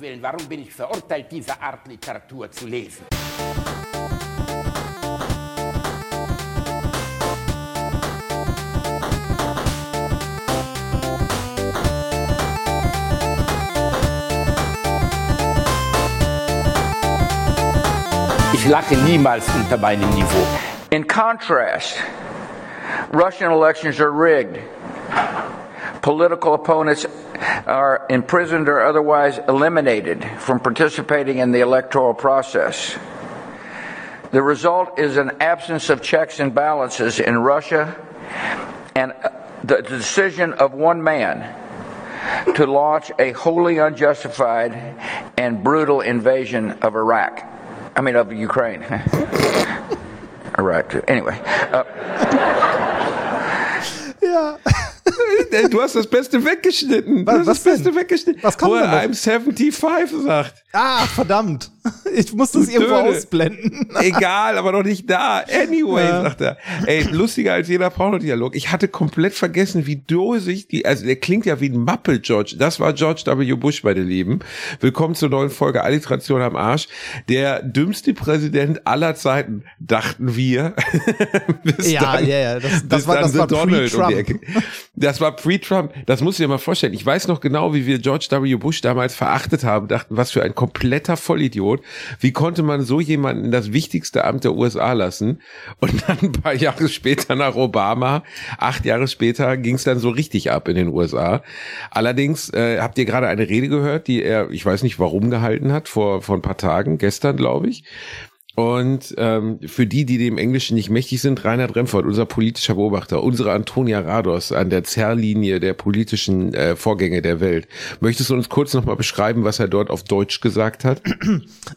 Willen, warum bin ich verurteilt, diese Art Literatur zu lesen? Ich lache niemals unter meinem Niveau. In contrast, Russian elections are rigged. Political opponents are imprisoned or otherwise eliminated from participating in the electoral process. The result is an absence of checks and balances in Russia and the decision of one man to launch a wholly unjustified and brutal invasion of Iraq. I mean, of Ukraine. Iraq, too. Anyway. Uh, Ja. Du hast das Beste weggeschnitten. Du Was- hast was das Beste weggeschnitten. Was kommt Wo er denn? I'm 75 sagt. Ah, verdammt. Ich muss das Du irgendwo ausblenden. Egal, aber noch nicht da. Anyway, Ja. sagt er. Ey, lustiger als jeder Pornodialog. Ich hatte komplett vergessen, wie dosig die, also der klingt ja wie ein Muppet, George. Das war George W. Bush, meine Lieben. Willkommen zur neuen Folge Alliteration am Arsch. Der dümmste Präsident aller Zeiten, dachten wir. Ja, ja, ja, das- das war- dann das war um pre-Trump. Ecke. Das war pre-Trump. Das musst du dir mal vorstellen. Ich weiß noch genau, wie wir George W. Bush damals verachtet haben, dachten, was für ein kompletter Vollidiot. Wie konnte man so jemanden in das wichtigste Amt der USA lassen? Und dann ein paar Jahre später nach Obama, acht Jahre später, ging es dann so richtig ab in den USA. Allerdings äh, habt ihr gerade eine Rede gehört, die er, ich weiß nicht warum, gehalten hat, vor, vor ein paar Tagen, gestern glaube ich. Und ähm, für die, die dem Englischen nicht mächtig sind, Reinhard Remford, unser politischer Beobachter, unsere Antonia Rados an der Zerrlinie der politischen äh, Vorgänge der Welt. Möchtest du uns kurz nochmal beschreiben, was er dort auf Deutsch gesagt hat?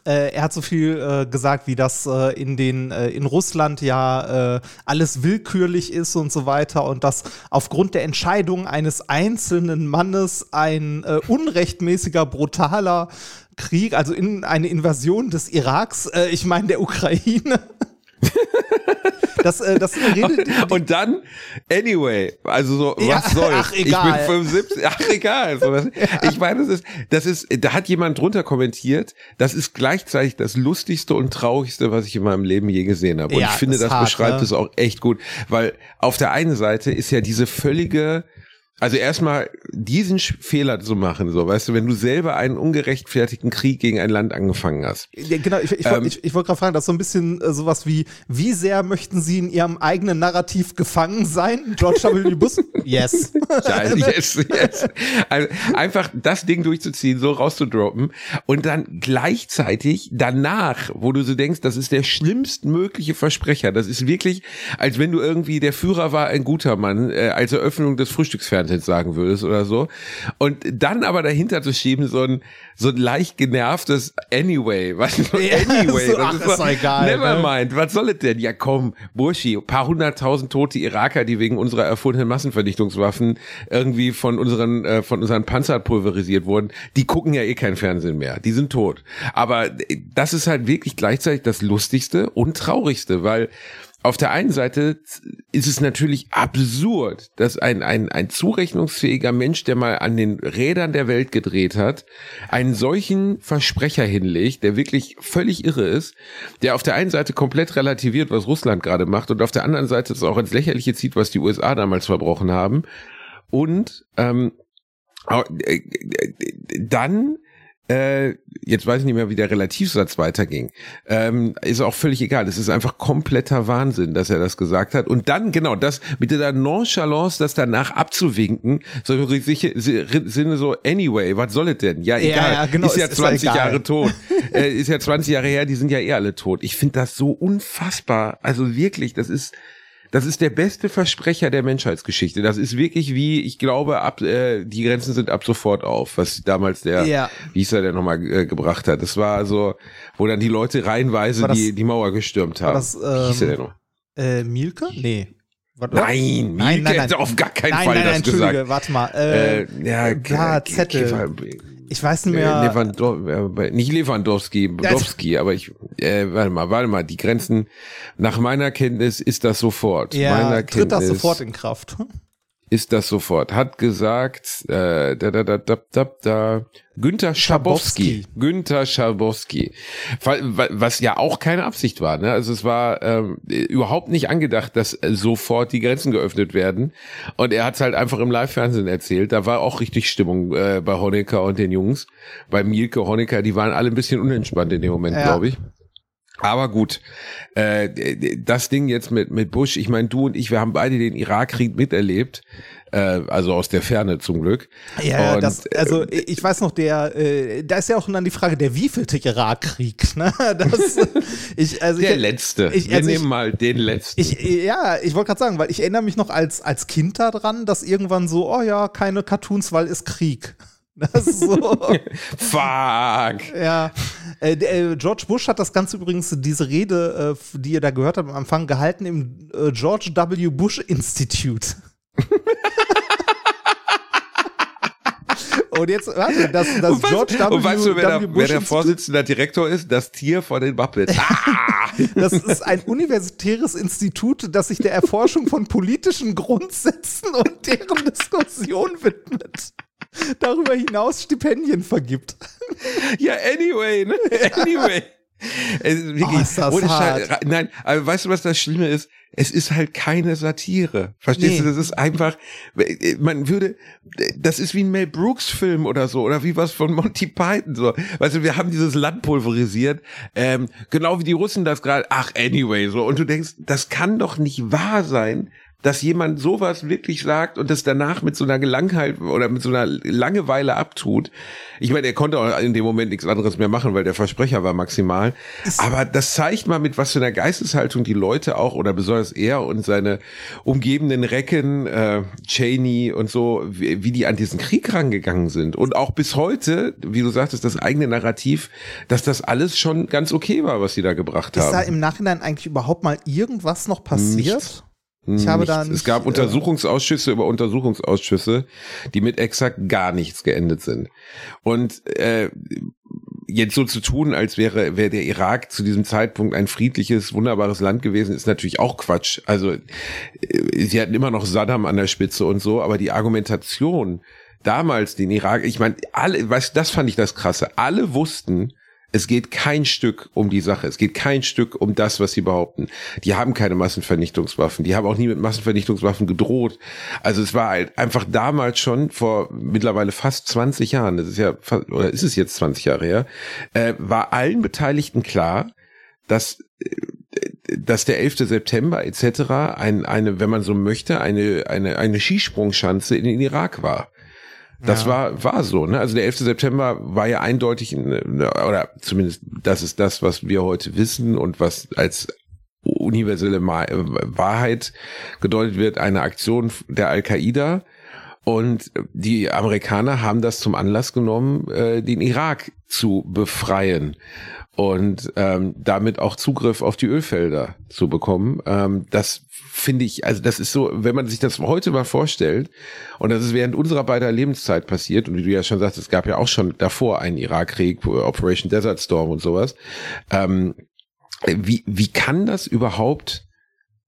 Äh, er hat so viel äh, gesagt, wie das äh, in den äh, in Russland ja äh, alles willkürlich ist und so weiter und dass aufgrund der Entscheidung eines einzelnen Mannes ein unrechtmäßiger, brutaler Krieg, also in eine Invasion des Iraks, äh, ich meine der Ukraine. das, äh, das redet, Und dann, anyway, also so, Ja, was soll's? ach, egal. Ich bin 75, ach egal. So, das, Ich meine, das ist, das ist, da hat jemand drunter kommentiert, das ist gleichzeitig das lustigste und traurigste, was ich in meinem Leben je gesehen habe. Und Ja, ich finde, ist das hart, beschreibt ne? es auch echt gut, weil auf der einen Seite ist ja diese völlige, also erstmal diesen Fehler zu machen, so, weißt du, wenn du selber einen ungerechtfertigten Krieg gegen ein Land angefangen hast. Ja, genau, ich, ich, Ähm, ich, ich wollte gerade fragen, das ist so ein bisschen äh, sowas wie, wie sehr möchten Sie in Ihrem eigenen Narrativ gefangen sein? George W. Bush? Yes. Ja, yes, yes. Also einfach das Ding durchzuziehen, so rauszudroppen und dann gleichzeitig danach, wo du so denkst, das ist der schlimmstmögliche Versprecher. Das ist wirklich, als wenn du irgendwie der Führer war ein guter Mann, äh, als Eröffnung des Frühstücksfernsehens sagen würdest oder so. Und dann aber dahinter zu schieben, so ein, so ein leicht genervtes Anyway. Was so Ja, Anyway? so, das ach, ist ist doch egal, Never ne? mind. Was soll es denn? Ja komm, Burschi, paar hunderttausend tote Iraker, die wegen unserer erfundenen Massenvernichtungswaffen irgendwie von unseren, äh, von unseren Panzern pulverisiert wurden, die gucken ja eh kein Fernsehen mehr. Die sind tot. Aber äh, das ist halt wirklich gleichzeitig das Lustigste und Traurigste, weil auf der einen Seite ist es natürlich absurd, dass ein, ein, ein zurechnungsfähiger Mensch, der mal an den Rädern der Welt gedreht hat, einen solchen Versprecher hinlegt, der wirklich völlig irre ist, der auf der einen Seite komplett relativiert, was Russland gerade macht, und auf der anderen Seite es auch ins Lächerliche zieht, was die USA damals verbrochen haben. Und ähm, äh, äh, dann äh, jetzt weiß ich nicht mehr, wie der Relativsatz weiterging. Ähm, ist auch völlig egal. Es ist einfach kompletter Wahnsinn, dass er das gesagt hat. Und dann, genau, das mit der Nonchalance, das danach abzuwinken, so im Sinne so, anyway, was soll es denn? Ja, Ja, egal. ja, genau, ist ja ist- ist ja 20 egal. Jahre tot. äh, ist ja 20 Jahre her, die sind ja eh alle tot. Ich finde das so unfassbar. Also wirklich, das ist, das ist der beste Versprecher der Menschheitsgeschichte. Das ist wirklich wie, ich glaube, ab äh, die Grenzen sind ab sofort auf, was damals der, Ja. wie hieß er der nochmal äh, gebracht hat. Das war so, wo dann die Leute reihenweise das- die, die Mauer gestürmt haben. das, wie hieß er ähm, denn noch? Äh, Mielke? Nee. Warte, Nein, nein, Mielke nein, hätte nein. auf gar keinen nein, Fall nein, nein, das gesagt. warte mal. Äh, Äh, ja, K- Zettel. Kiefer- ich weiß nicht äh, mehr. Lewandowski, äh, nicht Lewandowski, Budowski, aber ich, äh, warte mal, warte mal, die Grenzen, nach meiner Kenntnis ist das sofort. ja, meiner tritt das Kenntnis- sofort in Kraft. Ist das sofort. Hat gesagt, äh, da, da, da, da, da, da, Günther Schabowski. Günther Schabowski. Was ja auch keine Absicht war. Ne? Also es war ähm, überhaupt nicht angedacht, dass sofort die Grenzen geöffnet werden. Und er hat es halt einfach im Live-Fernsehen erzählt. Da war auch richtig Stimmung äh, bei Honecker und den Jungs. Bei Mielke, Honecker, die waren alle ein bisschen unentspannt in dem Moment, ja. glaube ich. Aber gut, äh, das Ding jetzt mit, mit Bush, ich meine, du und ich, wir haben beide den Irakkrieg miterlebt, äh, also aus der Ferne zum Glück. Ja, und, das, also äh, ich weiß noch, der, äh, da ist ja auch dann die Frage, der wievielte Irakkrieg, ne? Das, ich, also der ich, letzte. Ich, wir also nehmen mal den letzten. Ich, ja, ich wollte gerade sagen, weil ich erinnere mich noch als, als Kind daran, dass irgendwann so, oh ja, keine Cartoons, weil ist Krieg. Das ist so. Fuck. Ja. Äh, äh, George Bush hat das Ganze übrigens, diese Rede, äh, die ihr da gehört habt am Anfang, gehalten im äh, George W. Bush Institute. Und jetzt, warte, das, das und George W. Und weißt du, wer, der, wer der Vorsitzende Direktor ist? Das Tier von den Muppets. Ah! das ist ein universitäres Institut, das sich der Erforschung von politischen Grundsätzen und deren Diskussion widmet darüber hinaus Stipendien vergibt. Ja, anyway, ne? Anyway. Es, wirklich, oh, ist das hart. nein, aber weißt du, was das Schlimme ist? Es ist halt keine Satire. Verstehst nee. du? Das ist einfach, man würde, das ist wie ein Mel Brooks Film oder so, oder wie was von Monty Python, so. Weißt du, wir haben dieses Land pulverisiert, ähm, genau wie die Russen das gerade, ach, anyway, so. Und du denkst, das kann doch nicht wahr sein, dass jemand sowas wirklich sagt und das danach mit so einer Gelangheit oder mit so einer Langeweile abtut. Ich meine, er konnte auch in dem Moment nichts anderes mehr machen, weil der Versprecher war maximal. Aber das zeigt mal, mit was für einer Geisteshaltung die Leute auch oder besonders er und seine umgebenden Recken, äh, Cheney und so, wie, wie die an diesen Krieg rangegangen sind. Und auch bis heute, wie du sagtest, das eigene Narrativ, dass das alles schon ganz okay war, was sie da gebracht haben. Ist da im Nachhinein eigentlich überhaupt mal irgendwas noch passiert? Nichts. Ich habe dann. Es gab Untersuchungsausschüsse über Untersuchungsausschüsse, die mit exakt gar nichts geendet sind. Und äh, jetzt so zu tun, als wäre, wäre der Irak zu diesem Zeitpunkt ein friedliches, wunderbares Land gewesen, ist natürlich auch Quatsch. Also äh, sie hatten immer noch Saddam an der Spitze und so, aber die Argumentation damals den Irak, ich meine, alle, weißt, das fand ich das Krasse. Alle wussten, es geht kein Stück um die Sache. Es geht kein Stück um das, was sie behaupten. Die haben keine Massenvernichtungswaffen. Die haben auch nie mit Massenvernichtungswaffen gedroht. Also es war halt einfach damals schon vor mittlerweile fast 20 Jahren, das ist ja, oder ist es jetzt 20 Jahre her, äh, war allen Beteiligten klar, dass äh, dass der 11. September etc. Ein, eine, wenn man so möchte, eine, eine, eine Skisprungschanze in den Irak war. Das ja. war, war so, ne? Also der 11. September war ja eindeutig, oder zumindest das ist das, was wir heute wissen und was als universelle Wahrheit gedeutet wird, eine Aktion der Al-Qaida. Und die Amerikaner haben das zum Anlass genommen, äh, den Irak zu befreien und ähm, damit auch Zugriff auf die Ölfelder zu bekommen. Ähm, das finde ich, also das ist so, wenn man sich das heute mal vorstellt, und das ist während unserer beider Lebenszeit passiert, und wie du ja schon sagst, es gab ja auch schon davor einen Irakkrieg, Operation Desert Storm und sowas. Ähm, wie, wie kann das überhaupt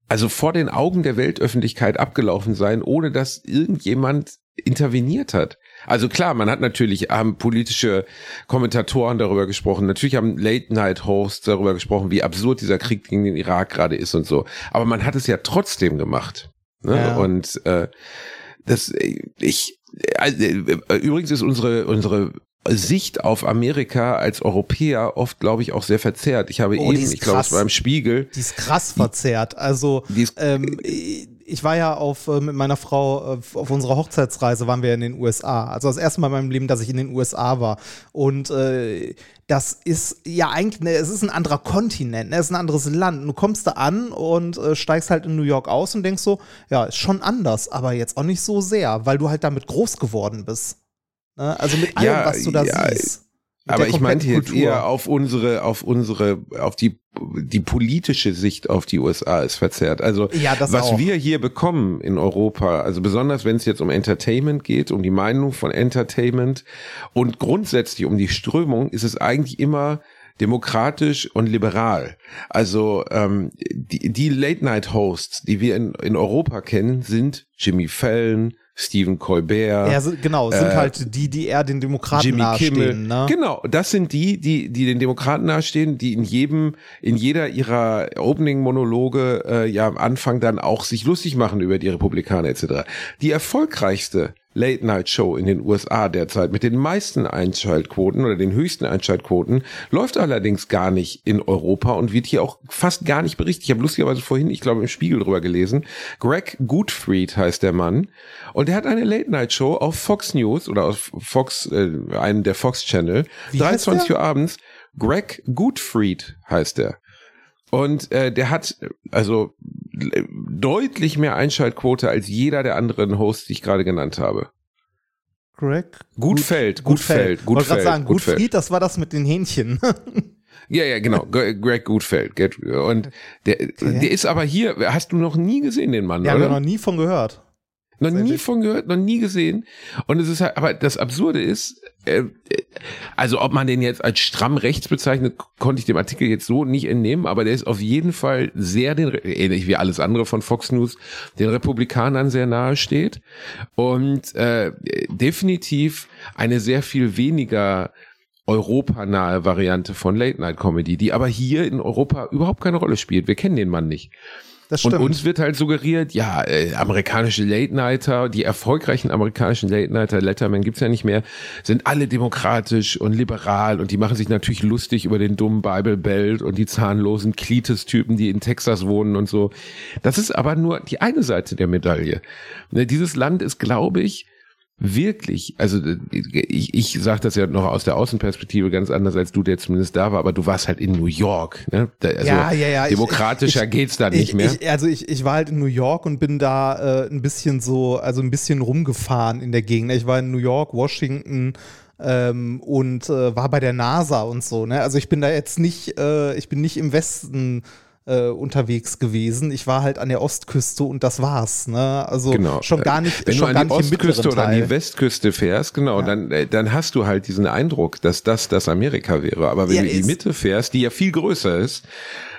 also vor den Augen der Weltöffentlichkeit abgelaufen sein, ohne dass irgendjemand interveniert hat? Also klar, man hat natürlich, haben politische Kommentatoren darüber gesprochen, natürlich haben Late-Night-Hosts darüber gesprochen, wie absurd dieser Krieg gegen den Irak gerade ist und so. Aber man hat es ja trotzdem gemacht. Ne? Ja. Und äh, das, ich, also, übrigens ist unsere, unsere Sicht auf Amerika als Europäer oft, glaube ich, auch sehr verzerrt. Ich habe oh, eben, ich glaube, es war im Spiegel. Die ist krass verzerrt. Also, ist, ähm, ich war ja auf, äh, mit meiner Frau äh, auf unserer Hochzeitsreise waren wir in den USA. Also das erste Mal in meinem Leben, dass ich in den USA war. Und äh, das ist ja eigentlich, ne, es ist ein anderer Kontinent, ne, es ist ein anderes Land. Du kommst da an und äh, steigst halt in New York aus und denkst so, ja, ist schon anders, aber jetzt auch nicht so sehr, weil du halt damit groß geworden bist. Ne? Also mit allem, ja, was du da ja, siehst. Aber ich meinte jetzt eher auf unsere, auf unsere, auf die, die politische Sicht auf die USA ist verzerrt. Also, ja, was auch. wir hier bekommen in Europa, also besonders wenn es jetzt um Entertainment geht, um die Meinung von Entertainment und grundsätzlich um die Strömung, ist es eigentlich immer demokratisch und liberal. Also ähm, die, die Late-Night-Hosts, die wir in, in Europa kennen, sind Jimmy Fallon, Stephen Colbert. Ja, genau, sind äh, halt die, die eher den Demokraten Jimmy nahestehen. Kimmel. Ne? Genau, das sind die, die, die den Demokraten nahestehen, die in jedem, in jeder ihrer Opening-Monologe äh, ja am Anfang dann auch sich lustig machen über die Republikaner etc. Die erfolgreichste Late-Night-Show in den USA derzeit mit den meisten Einschaltquoten oder den höchsten Einschaltquoten, läuft allerdings gar nicht in Europa und wird hier auch fast gar nicht berichtet. Ich habe lustigerweise vorhin, ich glaube, im Spiegel drüber gelesen. Greg Goodfried heißt der Mann und der hat eine Late-Night-Show auf Fox News oder auf Fox, äh, einen der Fox Channel, Wie 23 Uhr abends. Greg Goodfried heißt der. Und äh, der hat also deutlich mehr Einschaltquote als jeder der anderen Hosts, die ich gerade genannt habe. Greg? Gutfeld, Gutfeld, Gutfeld. Ich wollte gerade sagen, Gutfried, das war das mit den Hähnchen. ja, ja, genau. Greg Gutfeld. Und der, der ist aber hier, hast du noch nie gesehen, den Mann, ja, oder? Ja, noch nie von gehört. Noch nie von gehört, noch nie gesehen. Und es ist halt, aber das Absurde ist, äh, also ob man den jetzt als stramm rechts bezeichnet, konnte ich dem Artikel jetzt so nicht entnehmen, aber der ist auf jeden Fall sehr den, ähnlich wie alles andere von Fox News, den Republikanern sehr nahe steht und äh, definitiv eine sehr viel weniger europanahe Variante von Late Night Comedy, die aber hier in Europa überhaupt keine Rolle spielt. Wir kennen den Mann nicht. Das stimmt. Und uns wird halt suggeriert, ja, äh, amerikanische Late-Nighter, die erfolgreichen amerikanischen Late-Nighter, Letterman gibt's ja nicht mehr, sind alle demokratisch und liberal und die machen sich natürlich lustig über den dummen Bible Belt und die zahnlosen Klites-Typen, die in Texas wohnen und so. Das ist aber nur die eine Seite der Medaille. Ne, dieses Land ist, glaube ich, wirklich, also ich, ich sage das ja noch aus der Außenperspektive ganz anders, als du, der zumindest da war, aber du warst halt in New York. Ne? Da, also ja, ja, ja. Demokratischer ich, geht's da nicht ich, mehr. Ich, also ich, ich war halt in New York und bin da äh, ein bisschen so, also ein bisschen rumgefahren in der Gegend. Ich war in New York, Washington, ähm, und äh, war bei der NASA und so. Ne? Also ich bin da jetzt nicht, äh, ich bin nicht im Westen äh, unterwegs gewesen. Ich war halt an der Ostküste und das war's. Ne? Also genau. schon gar nicht. Wenn schon du an die Ostküste oder an die Westküste fährst, genau, ja. dann, äh, dann hast du halt diesen Eindruck, dass das das Amerika wäre. Aber wenn ja, du in die Mitte fährst, die ja viel größer ist,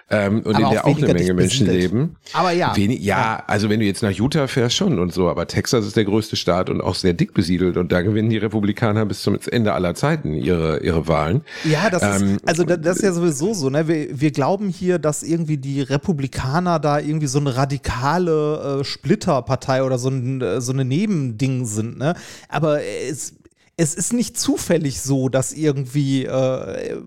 ähm, und aber in der auch, eine Menge Menschen leben. Aber ja. Wenig, ja, ja, also wenn du jetzt nach Utah fährst schon und so, aber Texas ist der größte Staat und auch sehr dick besiedelt und da gewinnen die Republikaner bis zum Ende aller Zeiten ihre, ihre Wahlen. Ja, das ähm, ist, also das ist ja sowieso so, ne? Wir, wir glauben hier, dass irgendwie die Republikaner da irgendwie so eine radikale äh, Splitterpartei oder so, ein, äh, so eine Nebending sind, ne? Aber es, es ist nicht zufällig so, dass irgendwie äh,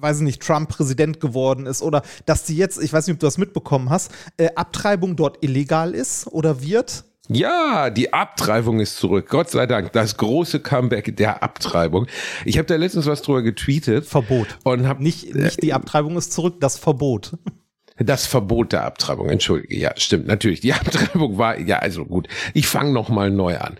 weiß ich nicht, Trump Präsident geworden ist oder dass die jetzt, ich weiß nicht, ob du das mitbekommen hast, äh, Abtreibung dort illegal ist oder wird. Ja, die Abtreibung ist zurück. Gott sei Dank. Das große Comeback der Abtreibung. Ich habe da letztens was drüber getweetet. Verbot. Und hab, nicht, nicht die Abtreibung ist zurück, das Verbot. Das Verbot der Abtreibung, entschuldige. Ja, stimmt, natürlich. Die Abtreibung war, ja, also gut. Ich fange nochmal neu an.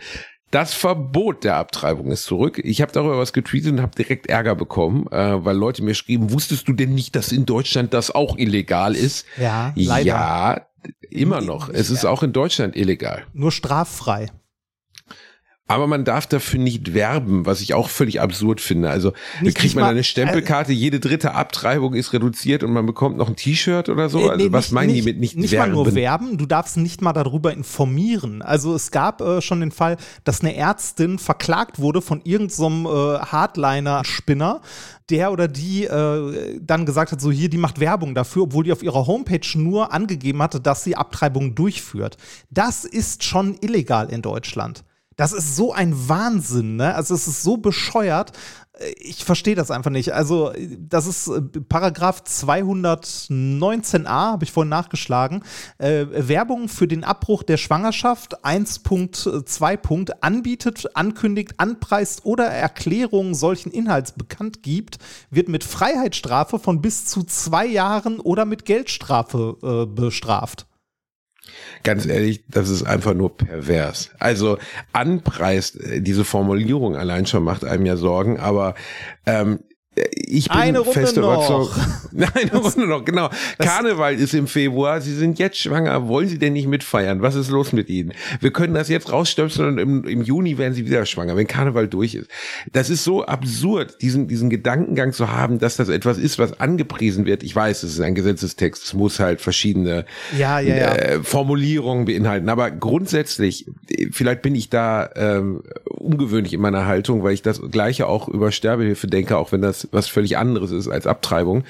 Das Verbot der Abtreibung ist zurück. Ich habe darüber was getweetet und habe direkt Ärger bekommen, äh, weil Leute mir schrieben, wusstest du denn nicht, dass in Deutschland das auch illegal ist? Ja, leider. Ja, immer noch. Es ist auch in Deutschland illegal. Nur straffrei aber man darf dafür nicht werben, was ich auch völlig absurd finde. Also nicht, kriegt man mal, eine Stempelkarte, äh, jede dritte Abtreibung ist reduziert und man bekommt noch ein T-Shirt oder so. Äh, also nee, was nicht, meinen die mit nicht, nicht werben? Nicht mal nur werben, du darfst nicht mal darüber informieren. Also es gab äh, schon den Fall, dass eine Ärztin verklagt wurde von irgendeinem so äh, Hardliner-Spinner, der oder die äh, dann gesagt hat, so hier, die macht Werbung dafür, obwohl die auf ihrer Homepage nur angegeben hatte, dass sie Abtreibungen durchführt. Das ist schon illegal in Deutschland. Das ist so ein Wahnsinn, ne? Also es ist so bescheuert. Ich verstehe das einfach nicht. Also, das ist äh, Paragraph 219a, habe ich vorhin nachgeschlagen. Äh, Werbung für den Abbruch der Schwangerschaft 1.2. anbietet, ankündigt, anpreist oder Erklärungen solchen Inhalts bekannt gibt, wird mit Freiheitsstrafe von bis zu zwei Jahren oder mit Geldstrafe äh, bestraft. Ganz ehrlich, das ist einfach nur pervers. Also anpreist, äh, diese Formulierung allein schon macht einem ja Sorgen, aber ähm, ich bin Eine Runde fest noch. Nein, eine Runde noch, genau. Karneval ist im Februar. Sie sind jetzt schwanger. Wollen Sie denn nicht mitfeiern? Was ist los mit Ihnen? Wir können das jetzt rausstöpseln und im, im Juni werden Sie wieder schwanger, wenn Karneval durch ist. Das ist so absurd, diesen, diesen Gedankengang zu haben, dass das etwas ist, was angepriesen wird. Ich weiß, es ist ein Gesetzestext. Es muss halt verschiedene Ja, ja, ja. Äh, Formulierungen beinhalten. Aber grundsätzlich, vielleicht bin ich da ähm, ungewöhnlich in meiner Haltung, weil ich das Gleiche auch über Sterbehilfe denke, auch wenn das was völlig anderes ist als Abtreibung.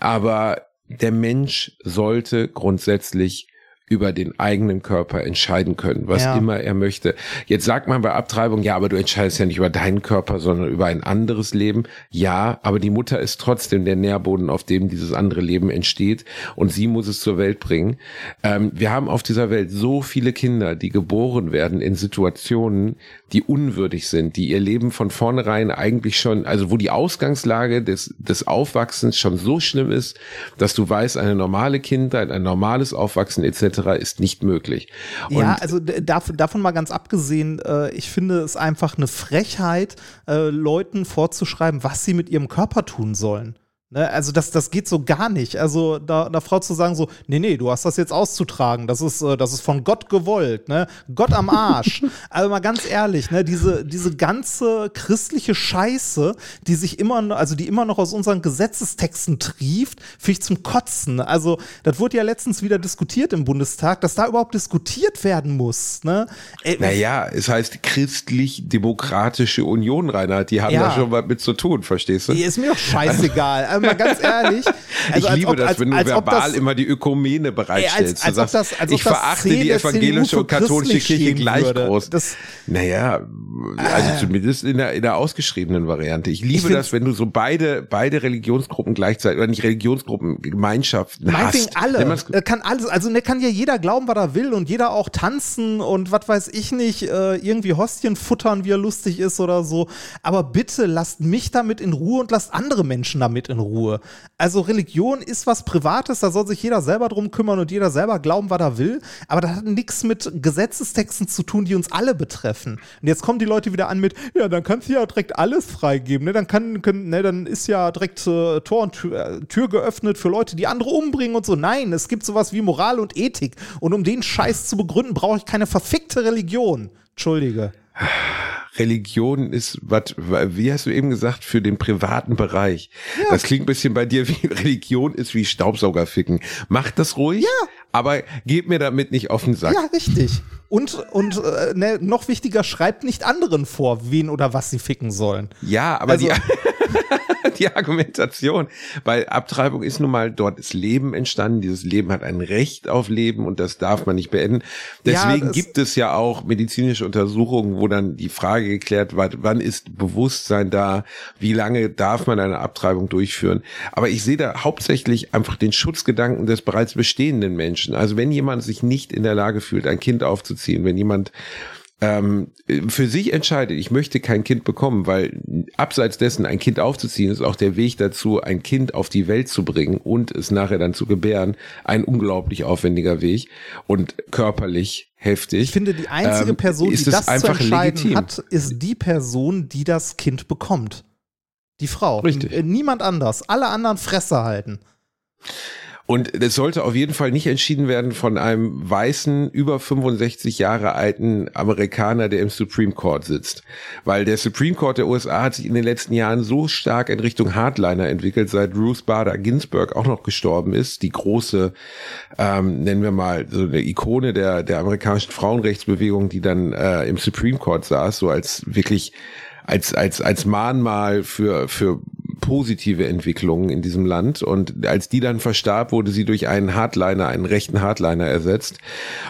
Aber der Mensch sollte grundsätzlich über den eigenen Körper entscheiden können, was Ja. immer er möchte. Jetzt sagt man bei Abtreibung, ja, aber du entscheidest ja nicht über deinen Körper, sondern über ein anderes Leben. Ja, aber die Mutter ist trotzdem der Nährboden, auf dem dieses andere Leben entsteht und sie muss es zur Welt bringen. Ähm, wir haben auf dieser Welt so viele Kinder, die geboren werden in Situationen, die unwürdig sind, die ihr Leben von vornherein eigentlich schon, also wo die Ausgangslage des, des Aufwachsens schon so schlimm ist, dass du weißt, eine normale Kindheit, ein normales Aufwachsen etc. ist nicht möglich. Und Ja, also davon, davon mal ganz abgesehen, äh, ich finde es einfach eine Frechheit, äh, Leuten vorzuschreiben, was sie mit ihrem Körper tun sollen. Ne? Also das, das geht so gar nicht. Also da, da Frau zu sagen so, nee, nee, du hast das jetzt auszutragen, das ist, äh, das ist von Gott gewollt, ne? Gott am Arsch. also mal ganz ehrlich, ne? Diese, diese ganze christliche Scheiße, die sich immer, noch- also die immer noch aus unseren Gesetzestexten trieft, finde ich zum Kotzen. Also das wurde ja letztens wieder diskutiert im Bundestag, dass da überhaupt diskutiert werden muss. Ne? Äh, Naja, es heißt christlich-demokratische Union, Reinhard. Die haben Ja. da schon was mit zu tun, verstehst du? Ist mir doch scheißegal. Also mal ganz ehrlich. Also ich als liebe ob- das, als- wenn du als verbal das- immer die Ökumene bereitstellst. als Du ob sagst, das- als ich verachte die evangelische und katholische Kirche gleich würde. groß. Das- naja, also zumindest in der, in der ausgeschriebenen Variante. Ich liebe find's- das, wenn du so beide, beide Religionsgruppen gleichzeitig, oder nicht Religionsgruppen, Gemeinschaften Meinetwegen hast. alle. Äh, Kann alles, also ne, kann ja jeder glauben, was er will und jeder auch tanzen und was weiß ich nicht, äh, irgendwie Hostien futtern, wie er lustig ist oder so. Aber bitte lasst mich damit in Ruhe und lasst andere Menschen damit in Ruhe. Also Religion ist was Privates, da soll sich jeder selber drum kümmern und jeder selber glauben, was er will. Aber das hat nichts mit Gesetzestexten zu tun, die uns alle betreffen. Und jetzt kommen die Leute wieder an mit, ja, dann kannst du ja direkt alles freigeben. Ne? Dann, kann, können, ne, dann ist ja direkt äh, Tor und Tür, äh, Tür geöffnet für Leute, die andere umbringen und so. Nein, es gibt sowas wie Moral und Ethik. Und um den Scheiß zu begründen, brauche ich keine verfickte Religion. Entschuldige. Religion ist, was, wie hast du eben gesagt, für den privaten Bereich. Das klingt ein bisschen bei dir wie Religion ist wie Staubsauger ficken. Mach das ruhig, Ja. aber geht mir damit nicht auf den Sack. Ja, richtig. Und, und äh, ne, noch wichtiger, schreibt nicht anderen vor, wen oder was sie ficken sollen. Ja, aber Also- die, die Argumentation, weil Abtreibung ist nun mal, dort ist Leben entstanden, dieses Leben hat ein Recht auf Leben und das darf man nicht beenden. Deswegen das- gibt es ja auch medizinische Untersuchungen, wo dann die Frage geklärt wird, wann ist Bewusstsein da, wie lange darf man eine Abtreibung durchführen. Aber ich sehe da hauptsächlich einfach den Schutzgedanken des bereits bestehenden Menschen. Also wenn jemand sich nicht in der Lage fühlt, ein Kind aufzuziehen, wenn jemand ähm, für sich entscheidet, ich möchte kein Kind bekommen, weil abseits dessen ein Kind aufzuziehen ist auch der Weg dazu, ein Kind auf die Welt zu bringen und es nachher dann zu gebären, ein unglaublich aufwendiger Weg und körperlich heftig. Ich finde, die einzige Ähm, Person, die das zu entscheiden legitim. hat, ist die Person, die das Kind bekommt. Die Frau. Richtig. N- äh, Niemand anders. Alle anderen Fresse halten. Und es sollte auf jeden Fall nicht entschieden werden von einem weißen, über 65 Jahre alten Amerikaner, der im Supreme Court sitzt. Weil der Supreme Court der USA hat sich in den letzten Jahren so stark in Richtung Hardliner entwickelt, seit Ruth Bader Ginsburg auch noch gestorben ist. Die große, ähm, nennen wir mal, so eine Ikone der, der amerikanischen Frauenrechtsbewegung, die dann äh, im Supreme Court saß, so als wirklich als, als, als Mahnmal für, für positive Entwicklungen in diesem Land. Und als die dann verstarb, wurde sie durch einen Hardliner, einen rechten Hardliner ersetzt.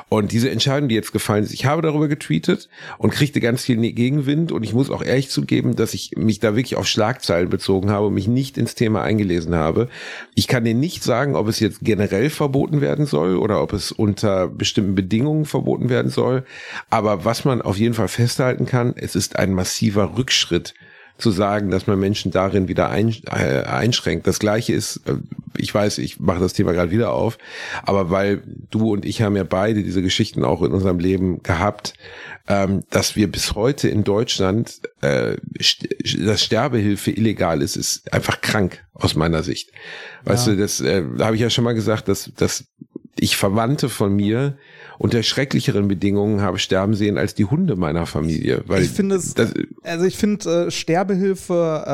Und diese Entscheidung, die jetzt gefallen ist, ich habe darüber getweetet und kriegte ganz viel Gegenwind. Und ich muss auch ehrlich zugeben, dass ich mich da wirklich auf Schlagzeilen bezogen habe und mich nicht ins Thema eingelesen habe. Ich kann dir nicht sagen, ob es jetzt generell verboten werden soll oder ob es unter bestimmten Bedingungen verboten werden soll. Aber was man auf jeden Fall festhalten kann, es ist ein massiver Rückschritt zu sagen, dass man Menschen darin wieder ein, äh, einschränkt. Das gleiche ist, äh, ich weiß, ich mache das Thema gerade wieder auf, aber weil du und ich haben ja beide diese Geschichten auch in unserem Leben gehabt, ähm, dass wir bis heute in Deutschland, äh, dass Sterbehilfe illegal ist, ist einfach krank aus meiner Sicht. Weißt ja. du, das äh, habe ich ja schon mal gesagt, dass, dass ich Verwandte von mir unter schrecklicheren Bedingungen habe sterben sehen als die Hunde meiner Familie. Weil ich finde es, also ich finde äh, Sterbehilfe,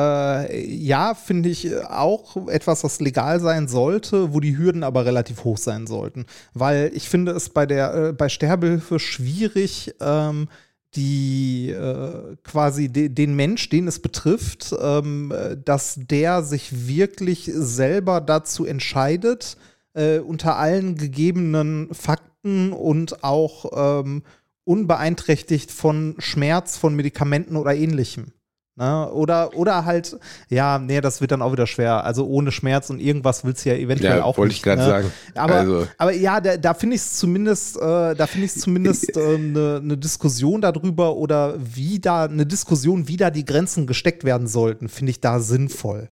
äh, ja, finde ich auch etwas, was legal sein sollte, wo die Hürden aber relativ hoch sein sollten. Weil ich finde es bei der, äh, bei Sterbehilfe schwierig, ähm, die äh, quasi de, den Mensch, den es betrifft, ähm, dass der sich wirklich selber dazu entscheidet, äh, unter allen gegebenen Fakten und auch ähm, unbeeinträchtigt von Schmerz, von Medikamenten oder ähnlichem. Ne? Oder, oder halt, ja, nee, das wird dann auch wieder schwer. Also ohne Schmerz und irgendwas willst du ja eventuell ja, auch wollte ich gerade ne? sagen. Aber, also. aber ja, da, da finde ich es zumindest, äh, da finde ich zumindest eine äh, ne, ne Diskussion darüber oder wie da, eine Diskussion, wie da die Grenzen gesteckt werden sollten, finde ich da sinnvoll.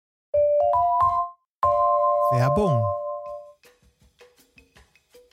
Werbung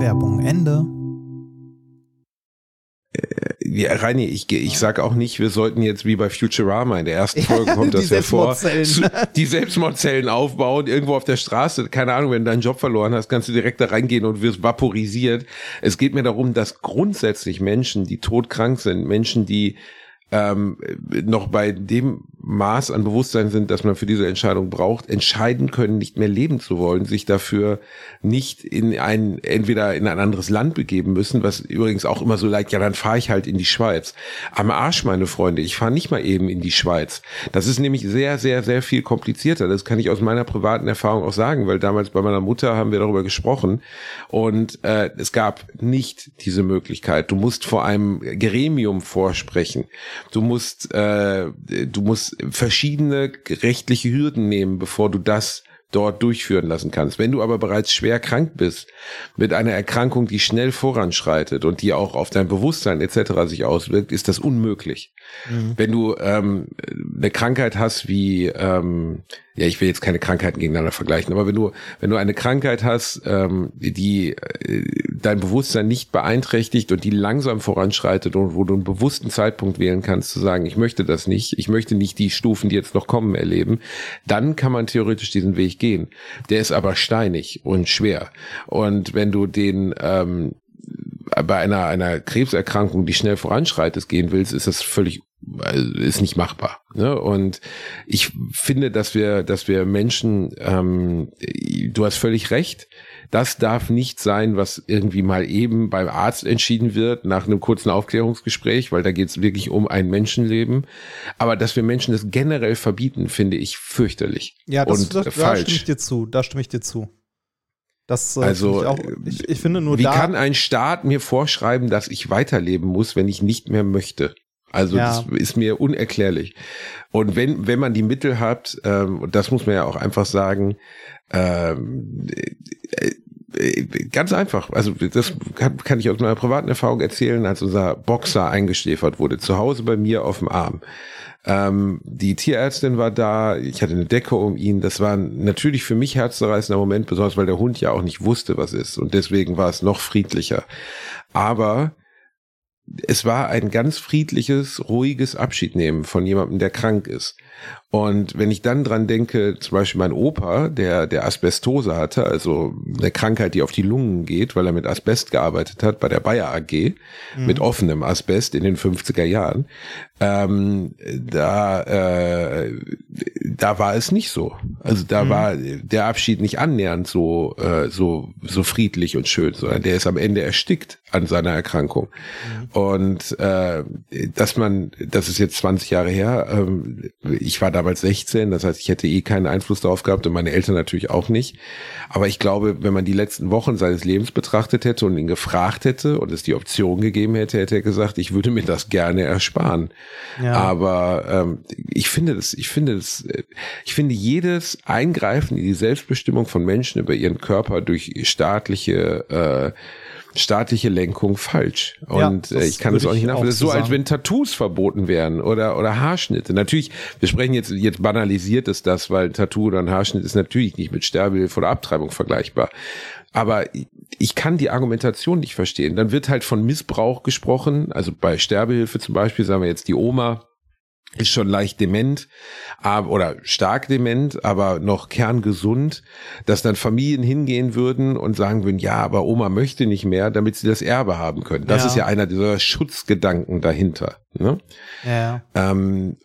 Werbung. Ende. Ja, Reini, ich, ich sage auch nicht, wir sollten jetzt wie bei Futurama in der ersten Folge kommt das hervor, die Selbstmordzellen aufbauen, irgendwo auf der Straße, keine Ahnung, wenn du deinen Job verloren hast, kannst du direkt da reingehen und wirst vaporisiert. Es geht mir darum, dass grundsätzlich Menschen, die todkrank sind, Menschen, die ähm, noch bei dem Maß an Bewusstsein sind, dass man für diese Entscheidung braucht, entscheiden können, nicht mehr leben zu wollen, sich dafür nicht in ein, entweder in ein anderes Land begeben müssen, was übrigens auch immer so leid, ja, dann fahre ich halt in die Schweiz. Am Arsch, meine Freunde, ich fahre nicht mal eben in die Schweiz. Das ist nämlich sehr, sehr, sehr viel komplizierter. Das kann ich aus meiner privaten Erfahrung auch sagen, weil damals bei meiner Mutter haben wir darüber gesprochen und äh, es gab nicht diese Möglichkeit. Du musst vor einem Gremium vorsprechen. Du musst, äh, du musst verschiedene rechtliche Hürden nehmen, bevor du das dort durchführen lassen kannst. Wenn du aber bereits schwer krank bist, mit einer Erkrankung, die schnell voranschreitet und die auch auf dein Bewusstsein etc. sich auswirkt, ist das unmöglich. Mhm. Wenn du ähm, eine Krankheit hast wie ähm, ja, ich will jetzt keine Krankheiten gegeneinander vergleichen, aber wenn du, wenn du eine Krankheit hast, ähm, die äh, dein Bewusstsein nicht beeinträchtigt und die langsam voranschreitet und wo du einen bewussten Zeitpunkt wählen kannst, zu sagen, ich möchte das nicht, ich möchte nicht die Stufen, die jetzt noch kommen, erleben, dann kann man theoretisch diesen Weg gehen. Der ist aber steinig und schwer. Und wenn du den ähm, bei einer, einer Krebserkrankung, die schnell voranschreitet, gehen willst, ist das völlig ist nicht machbar. Ne? Und ich finde, dass wir, dass wir Menschen, ähm, du hast völlig recht, das darf nicht sein, was irgendwie mal eben beim Arzt entschieden wird nach einem kurzen Aufklärungsgespräch, weil da geht es wirklich um ein Menschenleben. Aber dass wir Menschen das generell verbieten, finde ich fürchterlich. Ja, das, und das, falsch. da stimme ich dir zu. Da stimme ich dir zu. Das, äh, also, ich, auch, ich, ich, finde nur. Wie kann ein Staat mir vorschreiben, dass ich weiterleben muss, wenn ich nicht mehr möchte? Also ja. das ist mir unerklärlich. Und wenn, wenn man die Mittel hat, ähm, und das muss man ja auch einfach sagen, ähm, äh, äh, ganz einfach. Also das kann, kann ich aus meiner privaten Erfahrung erzählen, als unser Boxer eingeschläfert wurde, zu Hause bei mir auf dem Arm. Ähm, die Tierärztin war da, ich hatte eine Decke um ihn. Das war natürlich für mich herzzerreißender Moment, besonders weil der Hund ja auch nicht wusste, was ist. Und deswegen war es noch friedlicher. Aber es war ein ganz friedliches, ruhiges Abschiednehmen von jemandem, der krank ist. Und wenn ich dann dran denke, zum Beispiel mein Opa, der, der Asbestose hatte, also eine Krankheit, die auf die Lungen geht, weil er mit Asbest gearbeitet hat bei der Bayer AG, mhm. mit offenem Asbest in den 50er Jahren, ähm, da, äh, da war es nicht so. Also da mhm. war der Abschied nicht annähernd so, äh, so, so friedlich und schön, sondern der ist am Ende erstickt an seiner Erkrankung. Mhm. Und äh, dass man, das ist jetzt 20 Jahre her, ähm, ich war damals 16, das heißt, ich hätte eh keinen Einfluss darauf gehabt und meine Eltern natürlich auch nicht. Aber ich glaube, wenn man die letzten Wochen seines Lebens betrachtet hätte und ihn gefragt hätte und es die Option gegeben hätte, hätte er gesagt, ich würde mir das gerne ersparen. Ja. Aber ähm, ich finde das, ich finde das, ich finde jedes Eingreifen in die Selbstbestimmung von Menschen über ihren Körper durch staatliche äh, staatliche Lenkung falsch. Und ja, äh, ich kann es auch nicht nachvollziehen. Das ist so, als wenn Tattoos verboten wären oder, oder Haarschnitte. Natürlich, wir sprechen jetzt, jetzt banalisiert es das, weil Tattoo oder ein Haarschnitt ist natürlich nicht mit Sterbehilfe oder Abtreibung vergleichbar. Aber ich kann die Argumentation nicht verstehen. Dann wird halt von Missbrauch gesprochen. Also bei Sterbehilfe zum Beispiel sagen wir jetzt die Oma, ist schon leicht dement oder stark dement, aber noch kerngesund, dass dann Familien hingehen würden und sagen würden, ja, aber Oma möchte nicht mehr, damit sie das Erbe haben können. Das ja. ist ja einer dieser Schutzgedanken dahinter. Ne? Ja. Ähm,